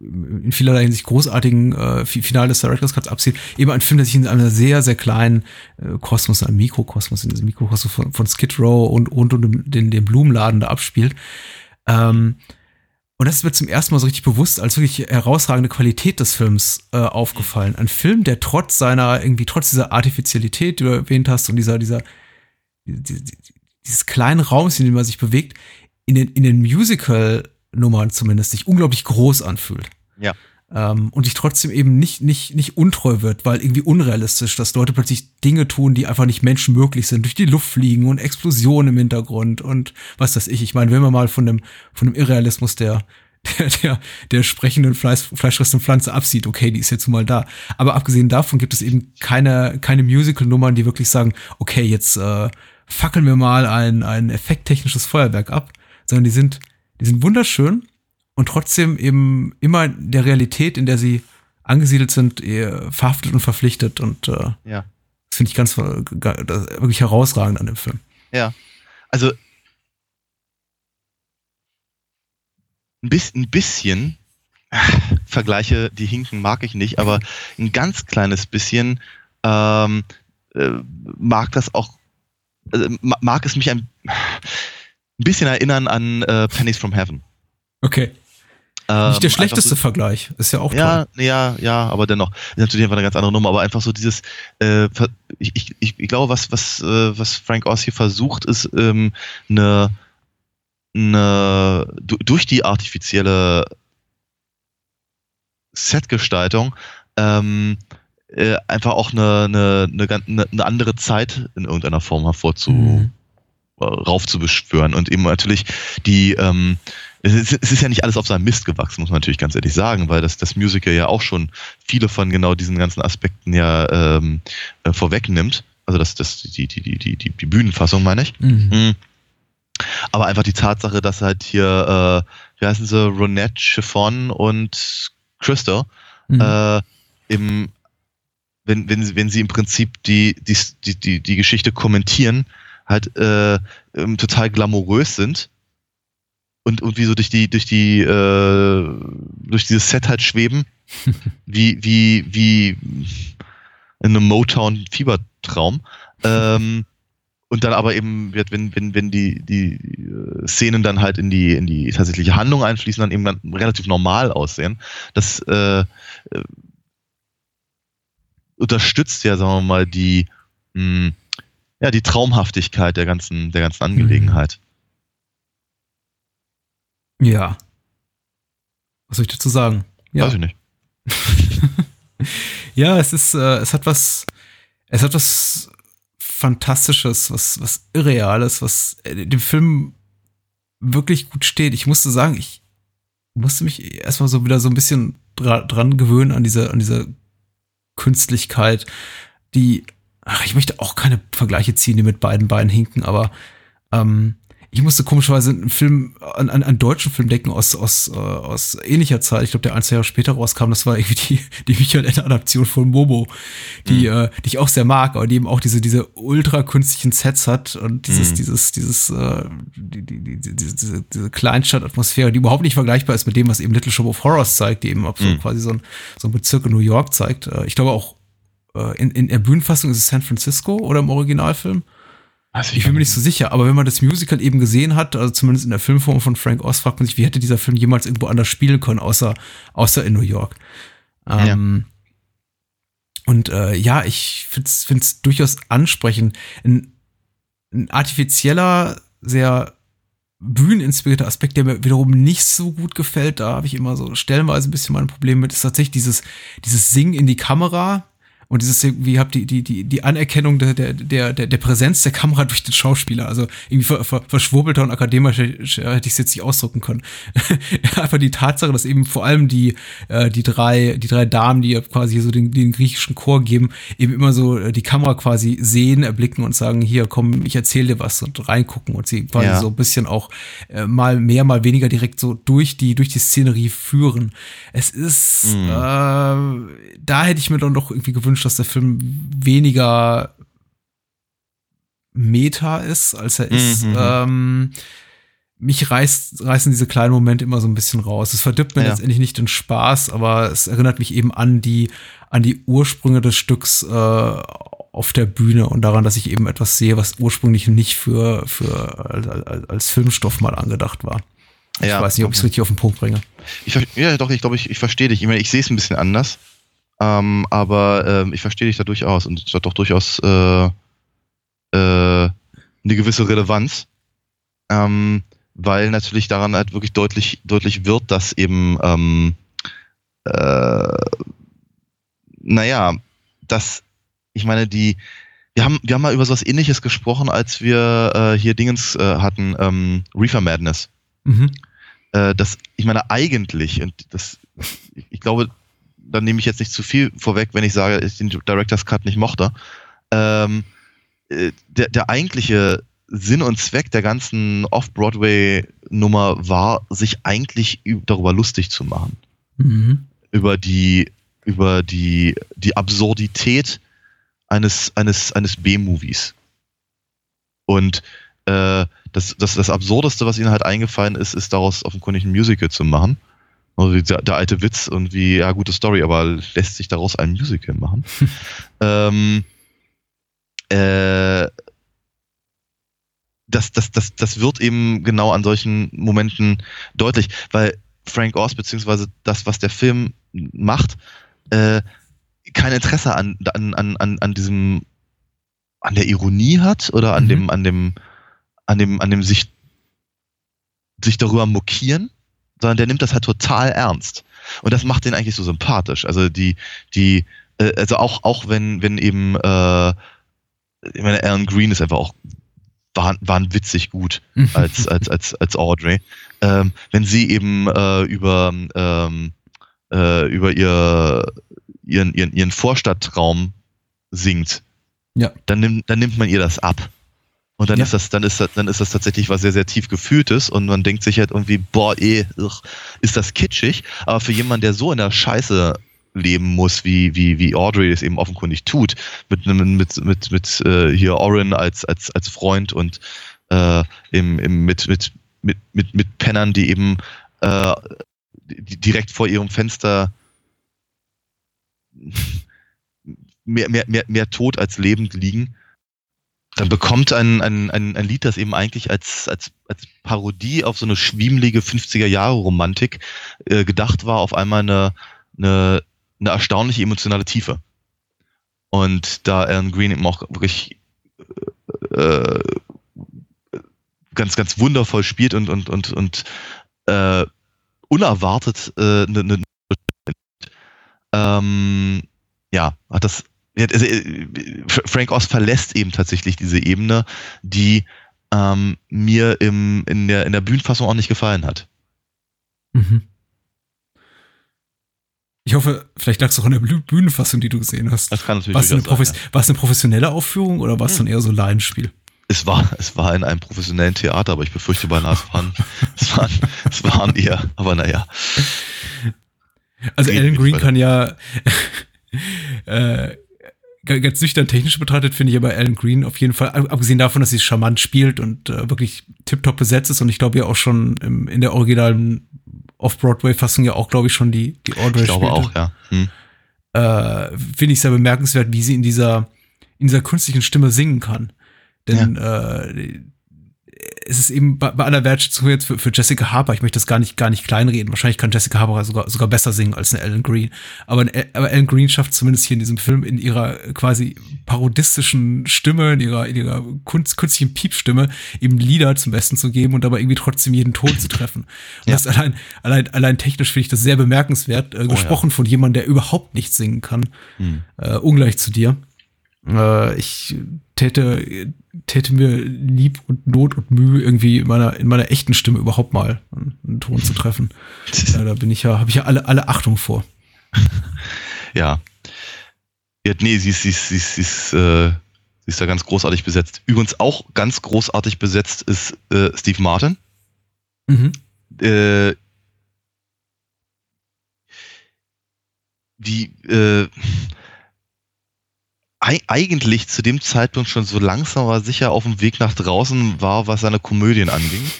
in vielerlei Hinsicht großartigen äh, Fi- Finale des Director's Cuts absieht, eben ein Film, der sich in einem sehr, sehr kleinen äh, Kosmos, einem Mikrokosmos, in diesem Mikrokosmos von, von Skid Row und, und, und dem, den, den Blumenladen da abspielt. Ähm, und das ist mir zum ersten Mal so richtig bewusst als wirklich herausragende Qualität des Films äh, aufgefallen. Ein Film, der trotz seiner, irgendwie trotz dieser Artificialität, die du erwähnt hast, und dieser, dieser, die- die- dieses kleinen Raums, in dem man sich bewegt, in den, in den Musical-Nummern zumindest sich unglaublich groß anfühlt. Ja. Ähm, und sich trotzdem eben nicht, nicht, nicht untreu wird, weil irgendwie unrealistisch, dass Leute plötzlich Dinge tun, die einfach nicht menschenmöglich sind, durch die Luft fliegen und Explosionen im Hintergrund und was weiß ich. Ich meine, wenn man mal von dem, von dem Irrealismus der, der, der, der sprechenden Fleisch, fleischfressenden Pflanze absieht, okay, die ist jetzt mal da. Aber abgesehen davon gibt es eben keine, keine Musical-Nummern, die wirklich sagen, okay, jetzt äh, fackeln wir mal ein, ein effekttechnisches Feuerwerk ab, sondern die sind, die sind wunderschön und trotzdem eben immer der Realität, in der sie angesiedelt sind, eher verhaftet und verpflichtet und äh, Ja. das finde ich ganz äh, wirklich herausragend an dem Film. Ja. Also ein bisschen, bisschen Vergleiche, die hinken, mag ich nicht, aber ein ganz kleines bisschen ähm, äh, mag das auch, äh, ma- mag es mich ein, ein bisschen erinnern an äh, Pennies from Heaven. Okay. Ähm, Nicht der einfach schlechteste so- Vergleich. Ist ja auch ja, toll. ja, ja, aber dennoch ist natürlich einfach eine ganz andere Nummer. Aber einfach so dieses, äh, ich, ich, ich ich glaube, was was äh, was Frank Oz hier versucht, ist ähm, eine, eine du- durch die artifizielle Setgestaltung ähm, äh, einfach auch eine, eine, eine, eine andere Zeit in irgendeiner Form hervorzu Mhm. äh, raufzubeschwören und eben natürlich die ähm, es ist, es ist ja nicht alles auf seinem Mist gewachsen, muss man natürlich ganz ehrlich sagen, weil das, das Musical ja auch schon viele von genau diesen ganzen Aspekten ja ähm, äh, vorwegnimmt. Also das, das, die, die, die, die, die, die Bühnenfassung, meine ich. Mhm. Mhm. Aber einfach die Tatsache, dass halt hier, äh, wie heißen sie, Ronette, Chiffon und Crystal, Mhm. äh, im, wenn, wenn, sie, wenn sie im Prinzip die, die, die, die, die Geschichte kommentieren, halt äh, ähm, total glamourös sind und irgendwie so durch die, durch die, äh, durch dieses Set halt schweben, wie, wie, wie in einem Motown-Fiebertraum. Ähm, und dann aber eben, wenn, wenn, wenn die, die äh, Szenen dann halt in die, in die tatsächliche Handlung einfließen, dann eben dann relativ normal aussehen. Das äh, äh, unterstützt ja, sagen wir mal, die, mh, ja, die Traumhaftigkeit der ganzen, der ganzen Angelegenheit. Ja. Was soll ich dazu sagen? Ja. Weiß ich nicht. Ja, es ist, äh, es hat was, es hat was Fantastisches, was, was Irreales, was äh, dem Film wirklich gut steht. Ich musste sagen, ich, musste mich erstmal so wieder so ein bisschen dra dran gewöhnen an diese, an diese Künstlichkeit, die, ach, ich möchte auch keine Vergleiche ziehen, die mit beiden Beinen hinken, aber ähm, ich musste komischerweise einen Film, an, an einen deutschen Film denken aus, aus, äh, aus ähnlicher Zeit. Ich glaube, der ein, zwei Jahre später rauskam. Das war irgendwie die, die Michael-Adaption von Momo, die, mhm. äh, die ich auch sehr mag, aber die eben auch diese, diese ultra künstlichen Sets hat und dieses, mhm. dieses, dieses, äh, die, die, die, diese, diese Kleinstadt-Atmosphäre, die überhaupt nicht vergleichbar ist mit dem, was eben Little Shop of Horrors zeigt, die eben auch so mhm. quasi so ein, so ein Bezirk in New York zeigt. Äh, ich glaube auch, äh, in, in der Bühnenfassung ist es San Francisco oder im Originalfilm. Also ich bin mir nicht so sicher, aber wenn man das Musical eben gesehen hat, also zumindest in der Filmform von Frank Oz, fragt man sich, wie hätte dieser Film jemals irgendwo anders spielen können, außer, außer in New York. Ähm, ja. Und äh, ja, ich finde es durchaus ansprechend. Ein, ein artifizieller, sehr bühneninspirierter Aspekt, der mir wiederum nicht so gut gefällt, da habe ich immer so stellenweise ein bisschen mein Problem mit, ist tatsächlich dieses, dieses Singen in die Kamera, und dieses irgendwie habt die, die, die, die Anerkennung der, der, der, der Präsenz der Kamera durch den Schauspieler. Also irgendwie ver, ver, verschwurbelter und akademischer hätte ich es jetzt nicht ausdrücken können. Einfach die Tatsache, dass eben vor allem die, äh, die drei, die drei Damen, die quasi so den, den griechischen Chor geben, eben immer so äh, die Kamera quasi sehen, erblicken und sagen, hier, komm, ich erzähle dir was und reingucken und sie quasi ja. so ein bisschen auch äh, mal mehr, mal weniger direkt so durch die, durch die Szenerie führen. Es ist, mhm. äh, da hätte ich mir dann doch irgendwie gewünscht, dass der Film weniger Meta ist, als er ist. Mhm. Ähm, mich reißt, reißen diese kleinen Momente immer so ein bisschen raus. Es verdirbt mir ja. letztendlich nicht den Spaß, aber es erinnert mich eben an die, an die Ursprünge des Stücks äh, auf der Bühne und daran, dass ich eben etwas sehe, was ursprünglich nicht für, für als, als Filmstoff mal angedacht war. Ich ja, weiß nicht, ob ich es richtig auf den Punkt bringe. Ich, ja, doch, ich glaube, ich, ich verstehe dich. Ich meine, ich sehe es ein bisschen anders. Ähm, aber ähm, ich verstehe dich da durchaus und es hat doch durchaus äh, äh, eine gewisse Relevanz, ähm, weil natürlich daran halt wirklich deutlich, deutlich wird, dass eben, ähm, äh, naja, dass, ich meine, die, wir haben, wir haben mal über sowas ähnliches gesprochen, als wir äh, hier Dingens äh, hatten, ähm, Reefer Madness. Mhm. Äh, das, ich meine, eigentlich, und das, ich, ich glaube, dann nehme ich jetzt nicht zu viel vorweg, wenn ich sage, ich den Director's Cut nicht mochte. Ähm, äh, der, der eigentliche Sinn und Zweck der ganzen Off-Broadway-Nummer war, sich eigentlich darüber lustig zu machen. Mhm. Über die, über die, die Absurdität eines, eines, eines B-Movies. Und äh, das, das, das Absurdeste, was ihnen halt eingefallen ist, ist daraus offenkundig ein Musical zu machen. Also der, der, alte Witz und wie, ja, gute Story, aber lässt sich daraus ein Musical machen. ähm, äh, das, das, das, das wird eben genau an solchen Momenten deutlich, weil Frank Oz, beziehungsweise das, was der Film macht, äh, kein Interesse an, an, an, an diesem, an der Ironie hat oder an mhm. dem, an dem, an dem, an dem sich, sich darüber mokieren, sondern der nimmt das halt total ernst. Und das macht den eigentlich so sympathisch. Also die, die, äh, also auch, auch wenn, wenn eben, äh, ich meine, Alan Green ist einfach auch wahnwitzig gut als, als, als, als Audrey. Ähm, wenn sie eben äh, über, ähm, äh, über ihr, ihren, ihren, ihren Vorstadtraum singt, ja. dann, nimmt, dann nimmt man ihr das ab. Und dann ja. ist das, dann ist das, dann ist das tatsächlich was sehr, sehr tief gefühltes und man denkt sich halt irgendwie, boah, eh, ist das kitschig. Aber für jemanden, der so in der Scheiße leben muss, wie, wie, wie Audrey es eben offenkundig tut, mit, mit, mit, mit äh, hier Oren als, als, als Freund und äh, im, im, mit, mit, mit, mit, mit Pennern, die eben äh, direkt vor ihrem Fenster mehr, mehr, mehr, mehr tot als lebend liegen bekommt ein, ein, ein, ein Lied, das eben eigentlich als, als, als Parodie auf so eine schwiemelige 50er-Jahre-Romantik äh, gedacht war, auf einmal eine, eine, eine erstaunliche emotionale Tiefe. Und da Alan Green eben auch wirklich äh, ganz, ganz wundervoll spielt und, und, und, und äh, unerwartet äh, ne, ne, ähm, ja, hat das also, äh, Frank Oz verlässt eben tatsächlich diese Ebene, die ähm, mir im, in, der, in der Bühnenfassung auch nicht gefallen hat. Mhm. Ich hoffe, vielleicht lag es auch an der Büh- Bühnenfassung, die du gesehen hast. Das kann natürlich War es eine, sein, Profes- war es eine professionelle Aufführung oder war es dann eher so Laienspiel? Es war, es war in einem professionellen Theater, aber ich befürchte beinahe, es waren, es waren, es waren eher, aber naja. Also Alan Green kann ja äh, ganz nüchtern technisch betrachtet finde ich aber Alan Green auf jeden Fall, ab- abgesehen davon, dass sie es charmant spielt und äh, wirklich tiptop besetzt ist und ich glaube ja auch schon im, in der originalen Off-Broadway-Fassung ja auch, glaube ich, schon die, die Audrey Ich glaube spielte. auch, ja. Hm. äh, finde ich sehr bemerkenswert, wie sie in dieser, in dieser künstlichen Stimme singen kann. Denn äh, es ist eben bei, bei aller Wertschätzung jetzt für, für Jessica Harper, ich möchte das gar nicht, gar nicht kleinreden. Wahrscheinlich kann Jessica Harper sogar, sogar besser singen als eine Alan Green. Aber, eine- aber Alan Green schafft zumindest hier in diesem Film in ihrer quasi parodistischen Stimme, in ihrer, in ihrer kunst, künstlichen Piepstimme eben Lieder zum Besten zu geben und dabei irgendwie trotzdem jeden Ton zu treffen. Und Ja. das allein, allein, allein technisch finde ich das sehr bemerkenswert, äh, gesprochen von jemandem, der überhaupt nicht singen kann Hm. äh, ungleich zu dir. Äh, ich täte, täte mir lieb und Not und Mühe, irgendwie in meiner, in meiner echten Stimme überhaupt mal einen, Ton zu treffen. Ja, da bin ich ja, habe ich ja alle, alle Achtung vor. Ja. ja nee, sie ist, sie ist, sie ist, sie ist, äh, sie ist da ganz großartig besetzt. Übrigens auch ganz großartig besetzt ist äh, Steve Martin. Mhm. Äh, die äh, eigentlich zu dem Zeitpunkt schon so langsam aber sicher auf dem Weg nach draußen war, was seine Komödien anging.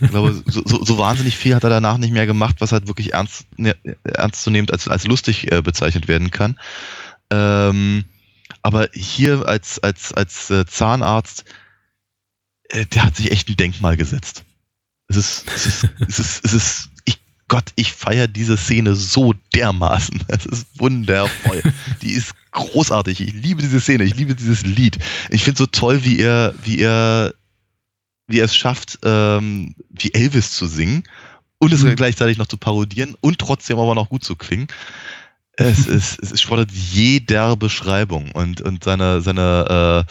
Ich glaube, so, so, so wahnsinnig viel hat er danach nicht mehr gemacht, was halt wirklich ernst, ne, ernstzunehmend als, als lustig äh, bezeichnet werden kann. Ähm, aber hier als, als, als äh, Zahnarzt, äh, der hat sich echt ein Denkmal gesetzt. Es ist, es ist, es ist, es ist, Gott, ich feiere diese Szene so dermaßen. Es ist wundervoll. Die ist großartig. Ich liebe diese Szene. Ich liebe dieses Lied. Ich finde so toll, wie er, wie er, wie er es schafft, ähm, wie Elvis zu singen und es Mhm. gleichzeitig noch zu parodieren und trotzdem aber noch gut zu klingen. Es ist, es ist spottet jeder Beschreibung und, und seine, seine,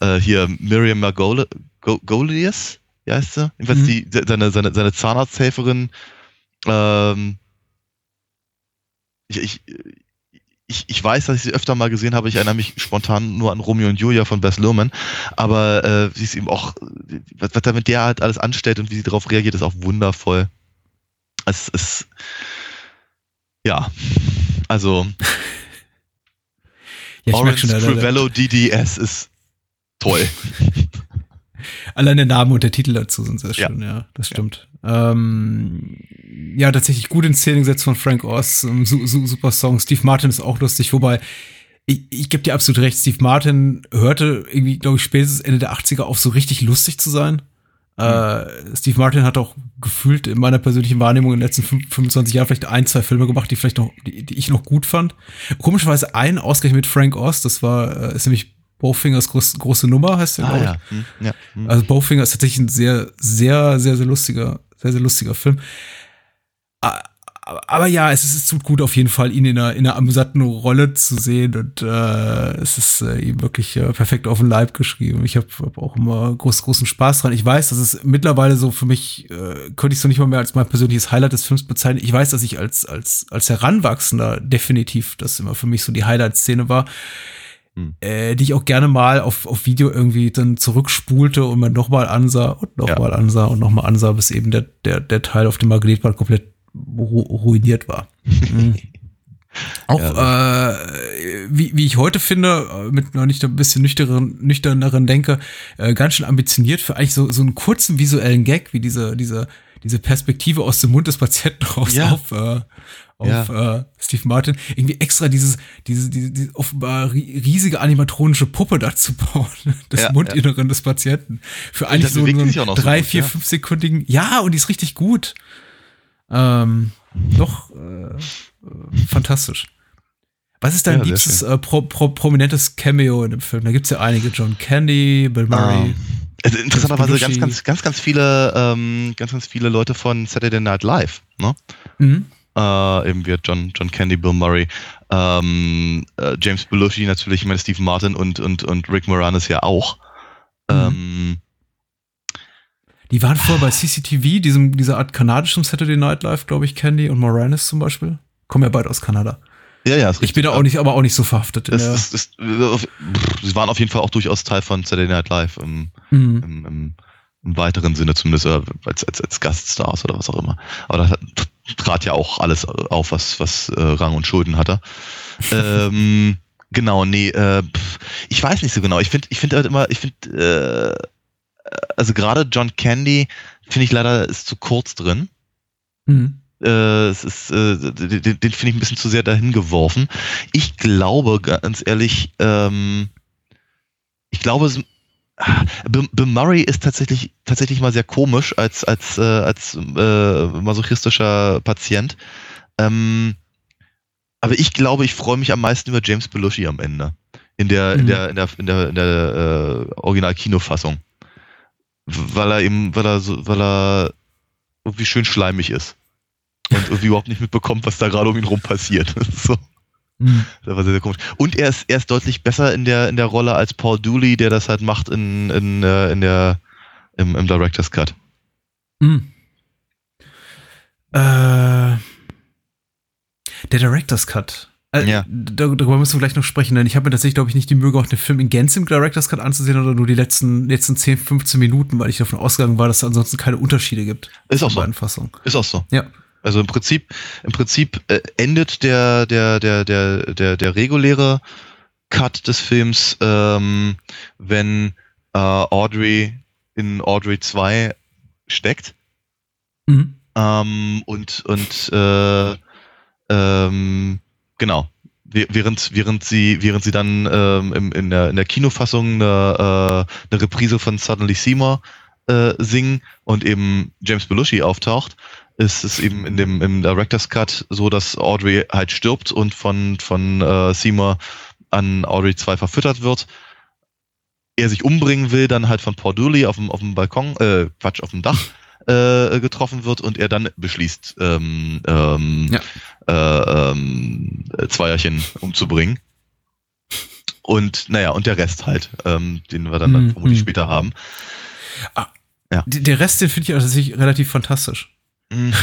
äh, äh, hier Miriam Margolius, wie heißt sie? Jedenfalls Mhm. die, seine, seine, seine Zahnarzthelferin, ähm, ich, ich, ich, ich weiß, dass ich sie öfter mal gesehen habe. Ich erinnere mich spontan nur an Romeo und Julia von Bess Luhrmann. Aber äh, sie ist eben auch, was, was er mit der halt alles anstellt und wie sie darauf reagiert, ist auch wundervoll. Es ist, ja, also Ja, Orange schon, Crivello DDS ist toll. allein der Name und der Titel dazu sind sehr schön, ja, das stimmt. Ähm, ja, tatsächlich gut in Szene gesetzt von Frank Oz, ähm, su su super Song. Steve Martin ist auch lustig, wobei ich, ich gebe dir absolut recht, Steve Martin hörte irgendwie, glaube ich, spätestens Ende der 80er auf, so richtig lustig zu sein. Äh, Steve Martin hat auch gefühlt in meiner persönlichen Wahrnehmung in den letzten fünf- 25 Jahren vielleicht ein, zwei Filme gemacht, die vielleicht noch, die, die ich noch gut fand. Komischerweise ein ausgerechnet mit Frank Oz, das war, äh, ist nämlich Bowfingers groß, große Nummer, heißt der, Ah glaub ich. ja. Hm, ja. Hm. Also Bowfinger ist tatsächlich ein sehr, sehr, sehr, sehr lustiger, sehr, sehr lustiger Film. A- Aber ja, es ist, es tut gut auf jeden Fall, ihn in einer, in einer amüsanten Rolle zu sehen und äh, es ist äh, ihm wirklich äh, perfekt auf den Leib geschrieben. Ich habe hab auch immer groß, großen Spaß dran. Ich weiß, dass es mittlerweile so für mich, äh, könnte ich so nicht mal mehr als mein persönliches Highlight des Films bezeichnen. Ich weiß, dass ich als, als, als Heranwachsender definitiv das immer für mich so die Highlight-Szene war Hm. äh, die ich auch gerne mal auf, auf Video irgendwie dann zurückspulte und man nochmal ansah und nochmal ansah und nochmal ansah, bis eben der, der, der Teil auf dem Magnetband komplett ru ruiniert war. Mhm. Auch äh, wie, wie ich heute finde, äh, mit noch nicht ein bisschen nüchterneren, nüchterneren Denke, äh, ganz schön ambitioniert für eigentlich so, so einen kurzen visuellen Gag, wie diese, diese, diese Perspektive aus dem Mund des Patienten raus Ja. auf, äh, auf äh, Steve Martin, irgendwie extra dieses, diese, diese, diese offenbar ri- riesige animatronische Puppe dazu bauen, des Ja, Mundinneren des Patienten. Für eigentlich so einen so drei, vier, ja. fünf sekündigen, ja, und die ist richtig gut. Ähm, doch, äh, äh, fantastisch. Was ist dein Ja, liebstes äh, pro, pro, prominentes Cameo in dem Film? Da gibt's ja einige. John Candy, Bill Murray. Ähm, also interessanterweise ganz, ganz, ganz, ganz viele, ähm, ganz, ganz viele Leute von Saturday Night Live, ne? Mhm. Äh, eben wie John, John Candy, Bill Murray, ähm, äh, James Belushi natürlich, ich meine Steve Martin und, und, und Rick Moranis ja auch. Mhm. Ähm, Die waren vorher bei CCTV, diesem, dieser Art kanadischem Saturday Night Live, glaube ich, Candy und Moranis zum Beispiel. Kommen ja beide aus Kanada. Ja, ja, Ich bin da auch nicht, aber auch nicht so verhaftet. Das, der- das, das, pff, sie waren auf jeden Fall auch durchaus Teil von Saturday Night Live im, Mhm. im, im, im weiteren Sinne zumindest äh, als, als, als Gaststars oder was auch immer. Aber da hat- trat ja auch alles auf, was, was äh, Rang und Schulden hatte. ähm, genau, nee, äh, ich weiß nicht so genau. Ich finde, ich finde halt immer, ich finde, äh, also gerade John Candy finde ich leider ist zu kurz drin. Mhm. Äh, es ist, äh, den, den finde ich ein bisschen zu sehr dahin geworfen. Ich glaube, ganz ehrlich, ähm, ich glaube, es, Bill, Bill Murray ist tatsächlich tatsächlich mal sehr komisch als als äh, als äh, masochistischer Patient. Ähm, aber ich glaube, ich freue mich am meisten über James Belushi am Ende in der in Mhm. der in der in der, in der äh, Original-Kinofassung, weil er eben weil er so, weil er irgendwie schön schleimig ist und irgendwie überhaupt nicht mitbekommt, was da gerade um ihn rum passiert. so. Mhm. Das war sehr, sehr komisch. Und er ist, er ist deutlich besser in der, in der Rolle als Paul Dooley, der das halt macht in, in, äh, in der, im, im Director's Cut. Mhm. Äh, der Director's Cut. Äh, Ja. da- Darüber müssen wir gleich noch sprechen, denn ich habe mir tatsächlich, glaube ich, nicht die Mühe gemacht, den Film in Gänze im Director's Cut anzusehen oder nur die letzten, letzten 10, 15 Minuten, weil ich davon ausgegangen war, dass es ansonsten keine Unterschiede gibt. Ist auch so. Ist auch so. Ja. Also im Prinzip, im Prinzip äh, endet der, der, der, der, der, der reguläre Cut des Films, ähm, wenn äh, Audrey in Audrey 2 steckt. Mhm. Ähm, und und äh, ähm, genau. Wäh- Während, während sie, während sie dann ähm, im, in, der, in der Kinofassung eine, äh, eine Reprise von Suddenly Seymour äh, singen und eben James Belushi auftaucht, ist es eben in dem im Director's Cut so, dass Audrey halt stirbt und von, von äh, Seymour an Audrey 2 verfüttert wird. Er sich umbringen will, dann halt von Paul Dooley auf dem, auf dem Balkon, äh, Quatsch, auf dem Dach äh, getroffen wird und er dann beschließt, ähm, ähm, äh, ähm, äh, Zweierchen umzubringen. Und naja, und der Rest halt, ähm, den wir dann, dann Mhm, vermutlich mhm. später haben. D- Der Rest, den finde ich also tatsächlich relativ fantastisch. Mm.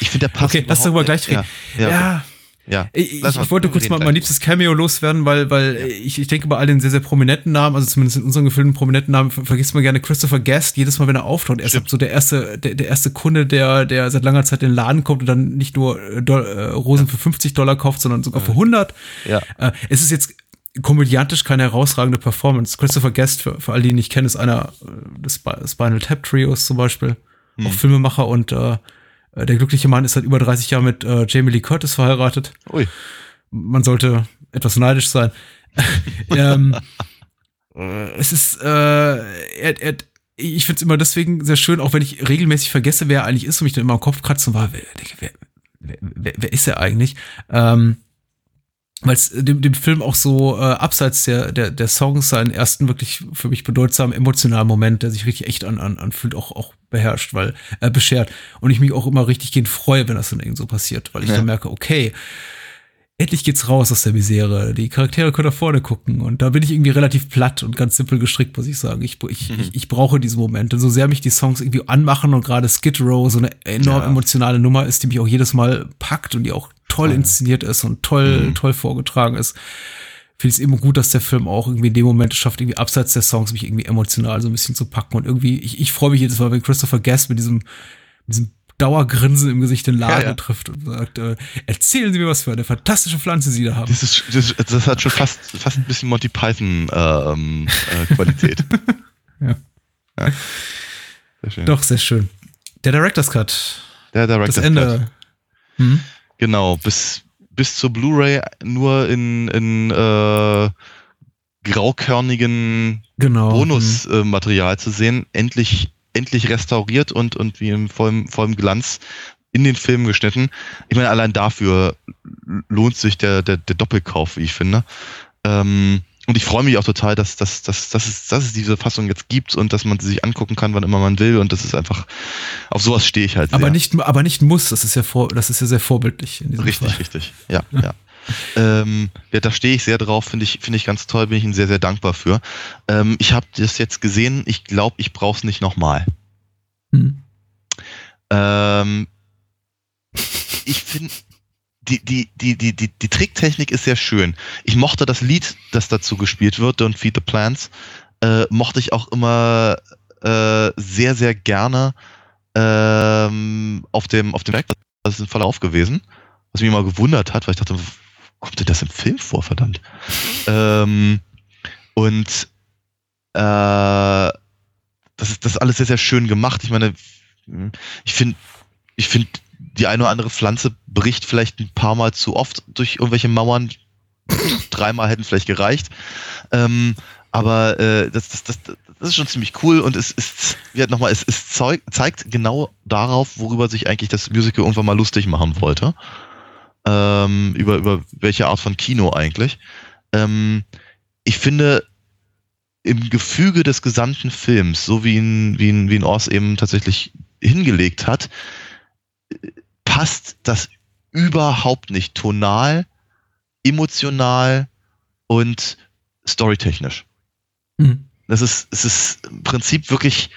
Ich finde, der passt. Okay, lass darüber gleich reden. Ja, ja, ja. ja. Ich, ich, ich wollte kurz mal mein liebstes Cameo loswerden, weil, weil ich, ich denke bei all den sehr, sehr prominenten Namen, also zumindest in unseren Gefilden prominenten Namen, ver- vergisst man gerne Christopher Guest, jedes Mal, wenn er auftaucht. Er ist so der erste, der, der erste Kunde, der, der seit langer Zeit in den Laden kommt und dann nicht nur äh, äh, Rosen für 50 Dollar kauft, sondern sogar für 100. Ja. Äh, es ist jetzt komödiantisch keine herausragende Performance. Christopher Guest, für, für all die ihn nicht kennen, ist einer äh, des Spi- Spinal Tap Trios zum Beispiel, Hm. auch Filmemacher und äh, äh, der glückliche Mann ist seit über 30 Jahren mit äh, Jamie Lee Curtis verheiratet Ui. man sollte etwas neidisch sein. ähm, äh, es ist, äh, er, er, ich finde es immer deswegen sehr schön, auch wenn ich regelmäßig vergesse, wer er eigentlich ist und mich dann immer im Kopf kratzen war, wer, wer, wer, wer, wer ist er eigentlich? Ähm, weil es dem, dem Film auch so äh, abseits der, der, der Songs seinen ersten wirklich für mich bedeutsamen emotionalen Moment, der sich richtig echt an, an, anfühlt, auch, auch beherrscht, weil äh, beschert. Und ich mich auch immer richtig gehend freue, wenn das dann irgend so passiert, weil ich Ja. dann merke, okay, endlich geht's raus aus der Misere. Die Charaktere können nach vorne gucken. Und da bin ich irgendwie relativ platt und ganz simpel gestrickt, muss ich sagen. Ich, ich, Mhm. ich, ich brauche diese Momente. So sehr mich die Songs irgendwie anmachen und gerade Skid Row so eine enorm Ja. emotionale Nummer ist, die mich auch jedes Mal packt und die auch toll inszeniert ist und toll, Mhm. toll vorgetragen ist. Finde ich es eben gut, dass der Film auch irgendwie in dem Moment schafft, irgendwie abseits der Songs mich irgendwie emotional so ein bisschen zu packen. Und irgendwie, ich, ich freue mich jedes Mal, wenn Christopher Guest mit diesem, mit diesem Dauergrinsen im Gesicht den Laden Ja, ja. trifft und sagt, äh, erzählen Sie mir was für eine fantastische Pflanze Sie da haben. Das, ist, das, das hat schon fast, fast ein bisschen Monty Python ähm, äh, Qualität. Ja. ja. Sehr schön. Doch, sehr schön. Der Director's Cut. Der Das Director's Cut. Ende. Hm? Genau, bis, bis zur Blu-ray nur in, in äh, graukörnigen Genau. Bonusmaterial zu sehen, endlich, endlich restauriert und, und wie im vollen, vollen Glanz in den Film geschnitten. Ich meine, allein dafür lohnt sich der, der, der Doppelkauf, wie ich finde. Ähm, und ich freue mich auch total, dass, dass, dass, dass, es, dass es diese Fassung jetzt gibt und dass man sie sich angucken kann, wann immer man will. Und das ist einfach, auf sowas stehe ich halt sehr. Aber nicht, aber nicht muss. Das ist ja vor, das ist ja sehr vorbildlich in diesem Richtig, Fall. richtig. Ja, ja. Ähm, ja, da stehe ich sehr drauf, finde ich, finde ich ganz toll, bin ich Ihnen sehr, sehr dankbar für. Ähm, ich habe das jetzt gesehen, ich glaube, ich brauche es nicht nochmal. Hm. Ähm, ich finde, die, die, die, die, die, die Tricktechnik ist sehr schön. Ich mochte das Lied, das dazu gespielt wird, Don't Feed the Plants, äh, mochte ich auch immer äh, sehr, sehr gerne ähm, auf dem, auf dem Werk, das ist im Verlauf gewesen, was mich mal gewundert hat, weil ich dachte, kommt denn das im Film vor, verdammt? ähm, und äh, das ist das ist alles sehr, sehr schön gemacht. Ich meine, ich finde, ich finde, die eine oder andere Pflanze bricht vielleicht ein paar Mal zu oft durch irgendwelche Mauern. Dreimal hätten vielleicht gereicht. Ähm, aber äh, das, das, das, das ist schon ziemlich cool und es ist, ja, nochmal, es, es zeug, zeigt genau darauf, worüber sich eigentlich das Musical irgendwann mal lustig machen wollte. Ähm, über, über welche Art von Kino eigentlich. Ähm, ich finde, im Gefüge des gesamten Films, so wie ihn, wie ihn, wie ihn Ors eben tatsächlich hingelegt hat, passt das überhaupt nicht tonal, emotional und storytechnisch. Mhm. Das ist, es ist im Prinzip wirklich,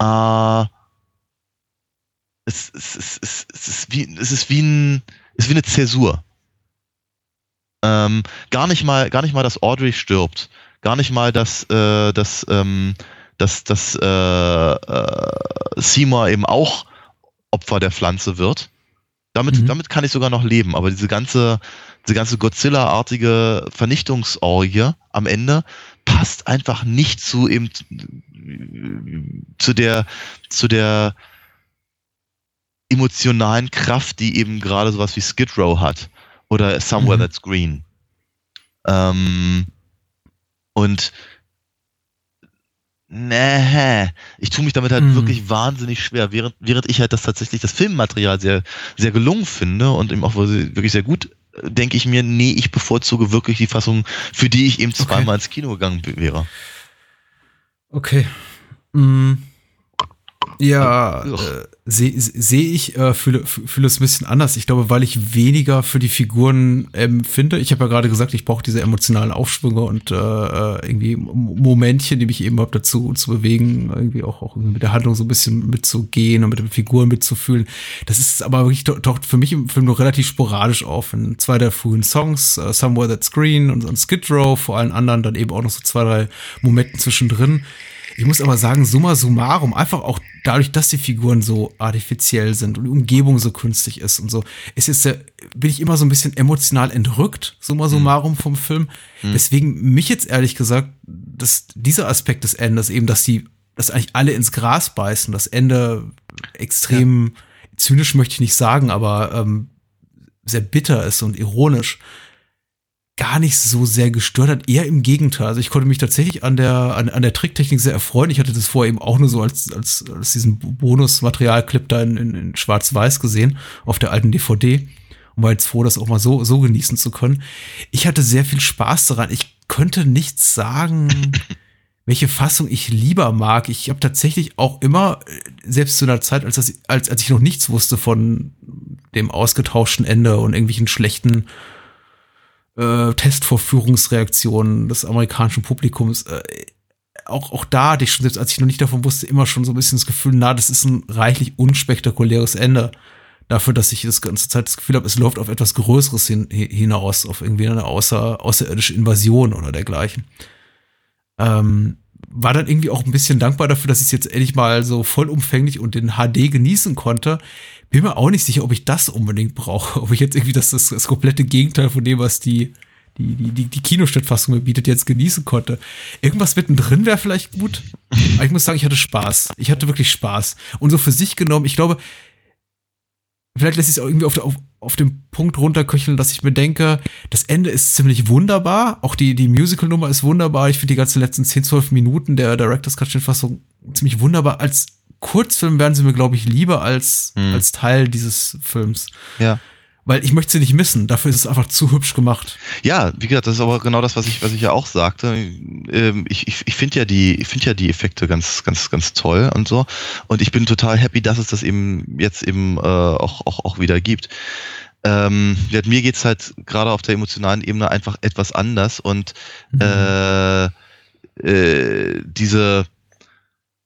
äh, es, es, es, es, es, ist wie, es ist wie ein, es ist wie eine Zäsur. Ähm, gar nicht mal, gar nicht mal, dass Audrey stirbt. Gar nicht mal, dass, äh, dass, ähm, dass, dass äh, äh, Seymour eben auch Opfer der Pflanze wird. Damit, mhm. damit kann ich sogar noch leben. Aber diese ganze, diese ganze Godzilla-artige Vernichtungsorgie am Ende passt einfach nicht zu eben zu der, zu der emotionalen Kraft, die eben gerade sowas wie Skid Row hat. Oder Somewhere mhm. That's Green. Ähm, und Nee, ich tue mich damit halt mhm. wirklich wahnsinnig schwer, während, während ich halt das tatsächlich das Filmmaterial sehr, sehr gelungen finde und eben auch wirklich sehr gut, denke ich mir, nee, ich bevorzuge wirklich die Fassung, für die ich eben zweimal okay. ins Kino gegangen wäre. Okay. Mhm. Ja, äh, sehe seh ich, äh, fühle, fühle es ein bisschen anders. Ich glaube, weil ich weniger für die Figuren empfinde. Ich habe ja gerade gesagt, ich brauche diese emotionalen Aufschwünge und äh, äh irgendwie Momentchen, die mich eben überhaupt dazu zu bewegen, irgendwie auch, auch mit der Handlung so ein bisschen mitzugehen und mit den Figuren mitzufühlen. Das ist aber wirklich doch, doch für mich im Film nur relativ sporadisch auf. In zwei der frühen Songs, uh, Somewhere That's Green und, und Skid Row, vor allen anderen dann eben auch noch so zwei, drei Momente zwischendrin ich muss aber sagen, summa summarum, einfach auch dadurch, dass die Figuren so artifiziell sind und die Umgebung so künstlich ist und so, ist jetzt der, bin ich immer so ein bisschen emotional entrückt, summa summarum vom Film. Mhm. Deswegen mich jetzt ehrlich gesagt, dass dieser Aspekt des Endes eben, dass die, dass eigentlich alle ins Gras beißen, das Ende extrem ja. zynisch möchte ich nicht sagen, aber ähm, sehr bitter ist und ironisch gar nicht so sehr gestört hat. Eher im Gegenteil. Also ich konnte mich tatsächlich an der, an, an der Tricktechnik sehr erfreuen. Ich hatte das vorher eben auch nur so als, als, als diesen Bonusmaterialclip da in, in, in Schwarz-Weiß gesehen, auf der alten DVD. Und war jetzt froh, das auch mal so, so genießen zu können. Ich hatte sehr viel Spaß daran. Ich könnte nichts sagen, welche Fassung ich lieber mag. Ich habe tatsächlich auch immer, selbst zu einer Zeit, als, das, als, als ich noch nichts wusste von dem ausgetauschten Ende und irgendwelchen schlechten äh, Testvorführungsreaktionen des amerikanischen Publikums. Äh, auch, auch da hatte ich schon, selbst als ich noch nicht davon wusste, immer schon so ein bisschen das Gefühl, na, das ist ein reichlich unspektakuläres Ende. Dafür, dass ich das ganze Zeit das Gefühl habe, es läuft auf etwas Größeres hin, hinaus, auf irgendwie eine außer, außerirdische Invasion oder dergleichen. Ähm, war dann irgendwie auch ein bisschen dankbar dafür, dass ich es jetzt endlich mal so vollumfänglich und in HD genießen konnte bin mir auch nicht sicher, ob ich das unbedingt brauche. Ob ich jetzt irgendwie das, das, das komplette Gegenteil von dem, was die, die, die, die, die Kinostadtfassung mir bietet, jetzt genießen konnte. Irgendwas mittendrin wäre vielleicht gut. Aber ich muss sagen, ich hatte Spaß. Ich hatte wirklich Spaß. Und so für sich genommen, ich glaube, vielleicht lässt sich es auch irgendwie auf, auf, auf den Punkt runterköcheln, dass ich mir denke, das Ende ist ziemlich wunderbar. Auch die, die Musical-Nummer ist wunderbar. Ich finde die ganzen letzten 10, 12 Minuten der Director's Cut-Fassung ziemlich wunderbar als Kurzfilm wären sie mir, glaube ich, lieber als, hm. als Teil dieses Films. Ja. Weil ich möchte sie nicht missen. Dafür ist es einfach zu hübsch gemacht. Ja, wie gesagt, das ist aber genau das, was ich, was ich ja auch sagte. Ähm, ich, ich, ich finde ja die, ich finde ja die Effekte ganz, ganz, ganz toll und so. Und ich bin total happy, dass es das eben jetzt eben äh, auch, auch, auch wieder gibt. Ähm, mir geht's halt gerade auf der emotionalen Ebene einfach etwas anders und mhm. äh, äh, diese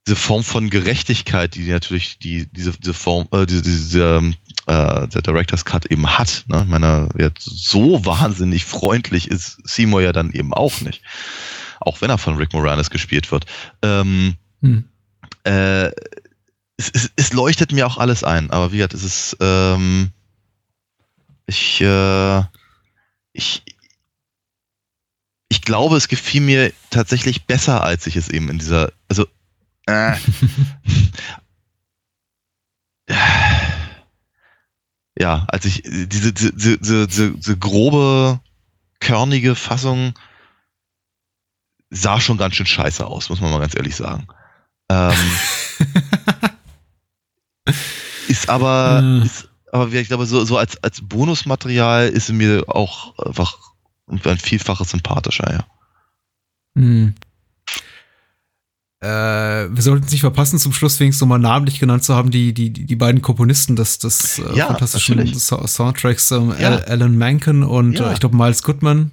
diese Form von Gerechtigkeit, die natürlich die diese diese Form äh, diese, diese äh, der Director's Cut eben hat. Ne? Ich meine, jetzt so wahnsinnig freundlich ist Seymour ja dann eben auch nicht. Auch wenn er von Rick Moranis gespielt wird. Ähm, hm. äh, es, es, es, leuchtet mir auch alles ein, aber wie gesagt, es ist, ähm, ich, äh, ich, ich glaube, es gefiel mir tatsächlich besser, als ich es eben in dieser, also, äh, ja, als ich diese, diese, diese, diese, grobe, körnige Fassung sah schon ganz schön scheiße aus, muss man mal ganz ehrlich sagen. Ähm, ist aber, hm. ist, aber ich glaube, so, so als, als Bonusmaterial ist mir auch einfach ein Vielfaches sympathischer, ja. Hm. Äh, wir sollten es nicht verpassen, zum Schluss wenigstens nochmal namentlich genannt zu haben, die, die, die beiden Komponisten des, des äh, ja, fantastischen so Soundtracks, ähm, ja. Alan Menken und ja. äh, ich glaube Miles Goodman,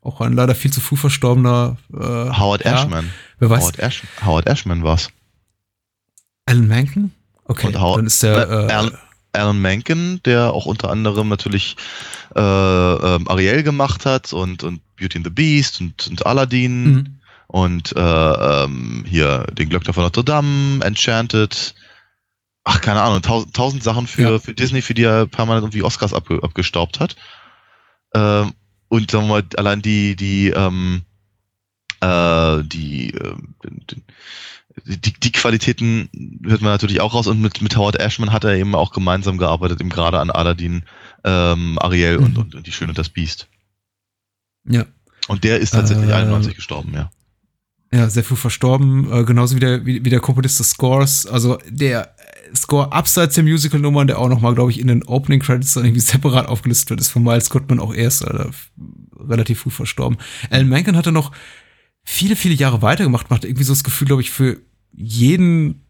auch ein leider viel zu früh verstorbener äh, Howard. Ashman. Wer weiß? Howard, Ash Howard Ashman war's. Alan Menken? Okay, und Howard, dann ist der äh, Alan, Alan Menken, der auch unter anderem natürlich äh, ähm, Ariel gemacht hat und, und Beauty and the Beast und, und Aladdin. Mhm und äh, ähm, hier den Glöckner von Notre Dame, Enchanted, ach keine Ahnung, tausend, tausend Sachen für, ja. für Disney, für die er permanent irgendwie Oscars abge, abgestaubt hat. Ähm, und sagen wir mal, allein die, die, ähm, äh, die, äh, die, die Qualitäten hört man natürlich auch raus und mit, mit Howard Ashman hat er eben auch gemeinsam gearbeitet, eben gerade an Aladdin, ähm, Ariel mhm. und, und, und die Schöne und das Biest. Ja. Und der ist tatsächlich äh, 91 gestorben, ja. Ja, sehr früh verstorben, äh, genauso wie der, wie, wie der Komponist des Scores. Also der Score abseits der Musical-Nummern, der auch nochmal, glaube ich, in den Opening Credits dann irgendwie separat aufgelistet wird, ist von Miles Goodman auch erst äh, relativ früh verstorben. Alan Menken hatte noch viele, viele Jahre weitergemacht, macht irgendwie so das Gefühl, glaube ich, für jeden,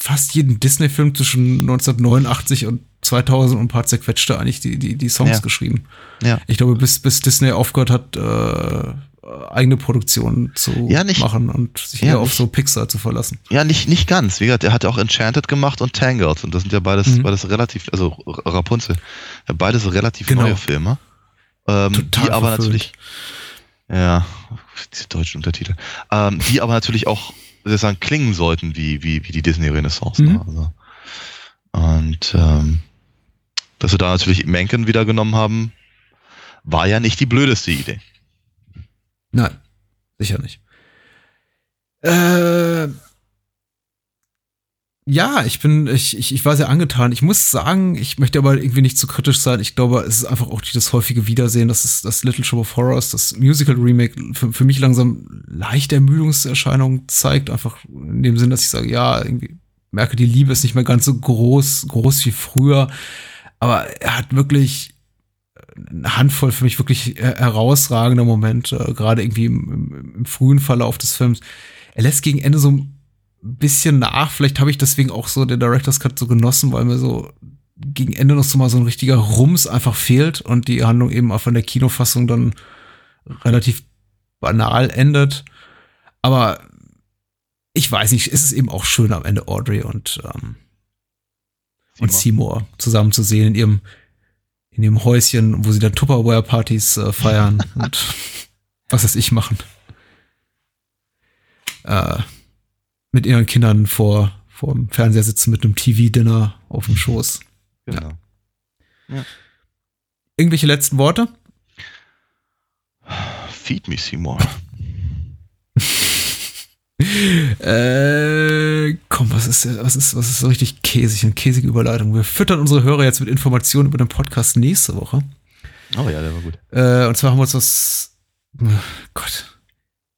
fast jeden Disney-Film zwischen 1989 und 2000 und ein paar zerquetschte eigentlich die, die, die Songs ja. geschrieben. Ja. Ich glaube, bis, bis Disney aufgehört hat, äh, eigene Produktion zu ja, nicht, machen und sich ja, auf so Pixar zu verlassen. Ja, nicht, nicht ganz. Wie gesagt, er hat ja auch Enchanted gemacht und Tangled und das sind ja beides, mhm. beides relativ, also Rapunzel, ja, beides relativ genau. neue Filme. Ähm, Total die aber verfüllt. natürlich, ja, die deutschen Untertitel, ähm, die aber natürlich auch, sagen, klingen sollten wie, wie, wie die Disney Renaissance. Ne? Mhm. Ne? Also, und ähm, dass wir da natürlich Menken wieder genommen haben, war ja nicht die blödeste Idee. Nein, sicher nicht. Äh, ja, ich bin, ich, ich, ich war sehr angetan. Ich muss sagen, ich möchte aber irgendwie nicht zu kritisch sein. Ich glaube, es ist einfach auch das häufige Wiedersehen, dass das Little Shop of Horrors, das Musical Remake, für, für mich langsam leichte Ermüdungserscheinungen zeigt. Einfach in dem Sinn, dass ich sage, ja, irgendwie merke, die Liebe ist nicht mehr ganz so groß, groß wie früher. Aber er hat wirklich eine Handvoll für mich wirklich herausragender Momente, äh, gerade irgendwie im, im, im, frühen Verlauf des Films. Er lässt gegen Ende so ein bisschen nach. Vielleicht habe ich deswegen auch so den Director's Cut so genossen, weil mir so gegen Ende noch so mal so ein richtiger Rums einfach fehlt und die Handlung eben auch von der Kinofassung dann relativ banal endet. Aber ich weiß nicht, ist es eben auch schön am Ende Audrey und ähm, Seymour. und Seymour zusammen zu sehen in ihrem in dem Häuschen, wo sie dann Tupperware-Partys äh, feiern und was weiß ich machen. Äh, mit ihren Kindern vor, vor dem Fernseher sitzen mit einem TV-Dinner auf dem Schoß. Genau. Ja. Ja. Irgendwelche letzten Worte? Feed me, Seymour. Äh, komm, was ist, was ist, was ist so richtig käsig, eine käsige Überleitung? Wir füttern unsere Hörer jetzt mit Informationen über den Podcast nächste Woche. Oh ja, der war gut. Äh, und zwar haben wir uns das, oh Gott,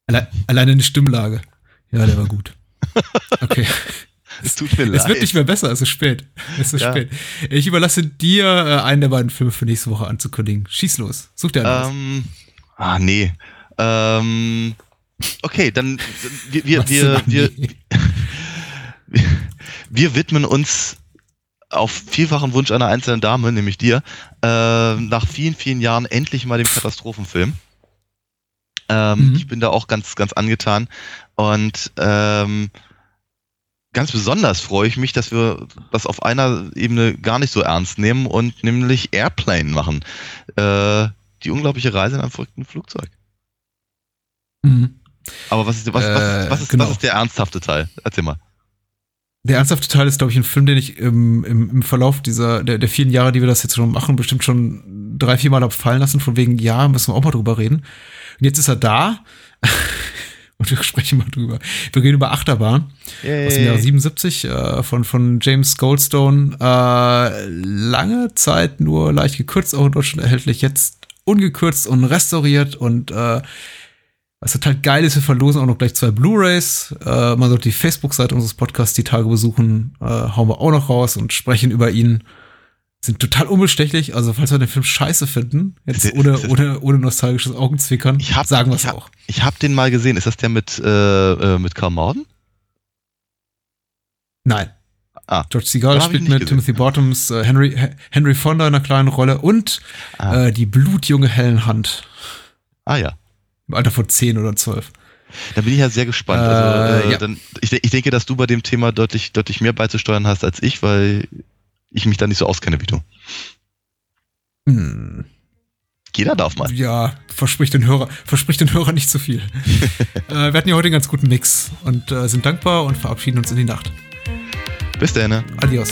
Alle, alleine eine Stimmlage. Ja, der war gut. Okay. Es tut mir leid. Es wird nicht mehr besser, es ist spät. Es ist ja. spät. Ich überlasse dir, äh, einen der beiden Filme für nächste Woche anzukündigen. Schieß los. Such dir einen. Ähm, ah, nee. Ähm, Okay, dann wir, wir, wir, wir, wir, widmen uns auf vielfachen Wunsch einer einzelnen Dame, nämlich dir, äh, nach vielen, vielen Jahren endlich mal dem Katastrophenfilm. Ähm, mhm. Ich bin da auch ganz, ganz angetan. Und ähm, ganz besonders freue ich mich, dass wir das auf einer Ebene gar nicht so ernst nehmen und nämlich Airplane machen. Äh, die unglaubliche Reise in einem verrückten Flugzeug. Mhm. Aber was ist, was, was, Äh, was, ist, genau. was ist der ernsthafte Teil? Erzähl mal. Der ernsthafte Teil ist, glaube ich, ein Film, den ich im, im, im Verlauf dieser, der, der vielen Jahre, die wir das jetzt schon machen, bestimmt schon drei, vier Mal hab fallen lassen, von wegen, ja, müssen wir auch mal drüber reden. Und jetzt ist er da. Und wir sprechen mal drüber. Wir reden über Achterbahn aus dem Jahr 77 äh, von, von James Goldstone. Äh, lange Zeit nur leicht gekürzt, auch in Deutschland erhältlich. Jetzt ungekürzt und restauriert und äh, was total geil ist, wir verlosen auch noch gleich zwei Blu-Rays. Äh, man sollte die Facebook-Seite unseres Podcasts die Tage besuchen. Äh, hauen wir auch noch raus und sprechen über ihn. Sind total unbestechlich. Also, falls wir den Film scheiße finden, jetzt ohne, ohne, ohne nostalgisches Augenzwinkern, Ich hab, sagen wir es auch. Ich habe den mal gesehen. Ist das der mit, äh, äh, mit Karl Morden? Nein. Ah. George ich spielt mit gesehen. Timothy Bottoms, äh, Henry, Henry Fonda in einer kleinen Rolle und Ah. äh, die blutjunge Helen Hunt. Ah ja. Im Alter von 10 oder 12. Da bin ich ja sehr gespannt. Äh, also, äh, ja. dann, ich, ich denke, dass du bei dem Thema deutlich, deutlich mehr beizusteuern hast als ich, weil ich mich da nicht so auskenne wie du. Hm. Jeder darf mal. Ja, verspricht den Hörer, verspricht den Hörer nicht zu viel. äh, wir hatten ja heute einen ganz guten Mix und äh, sind dankbar und verabschieden uns in die Nacht. Bis dann. ne? Adios.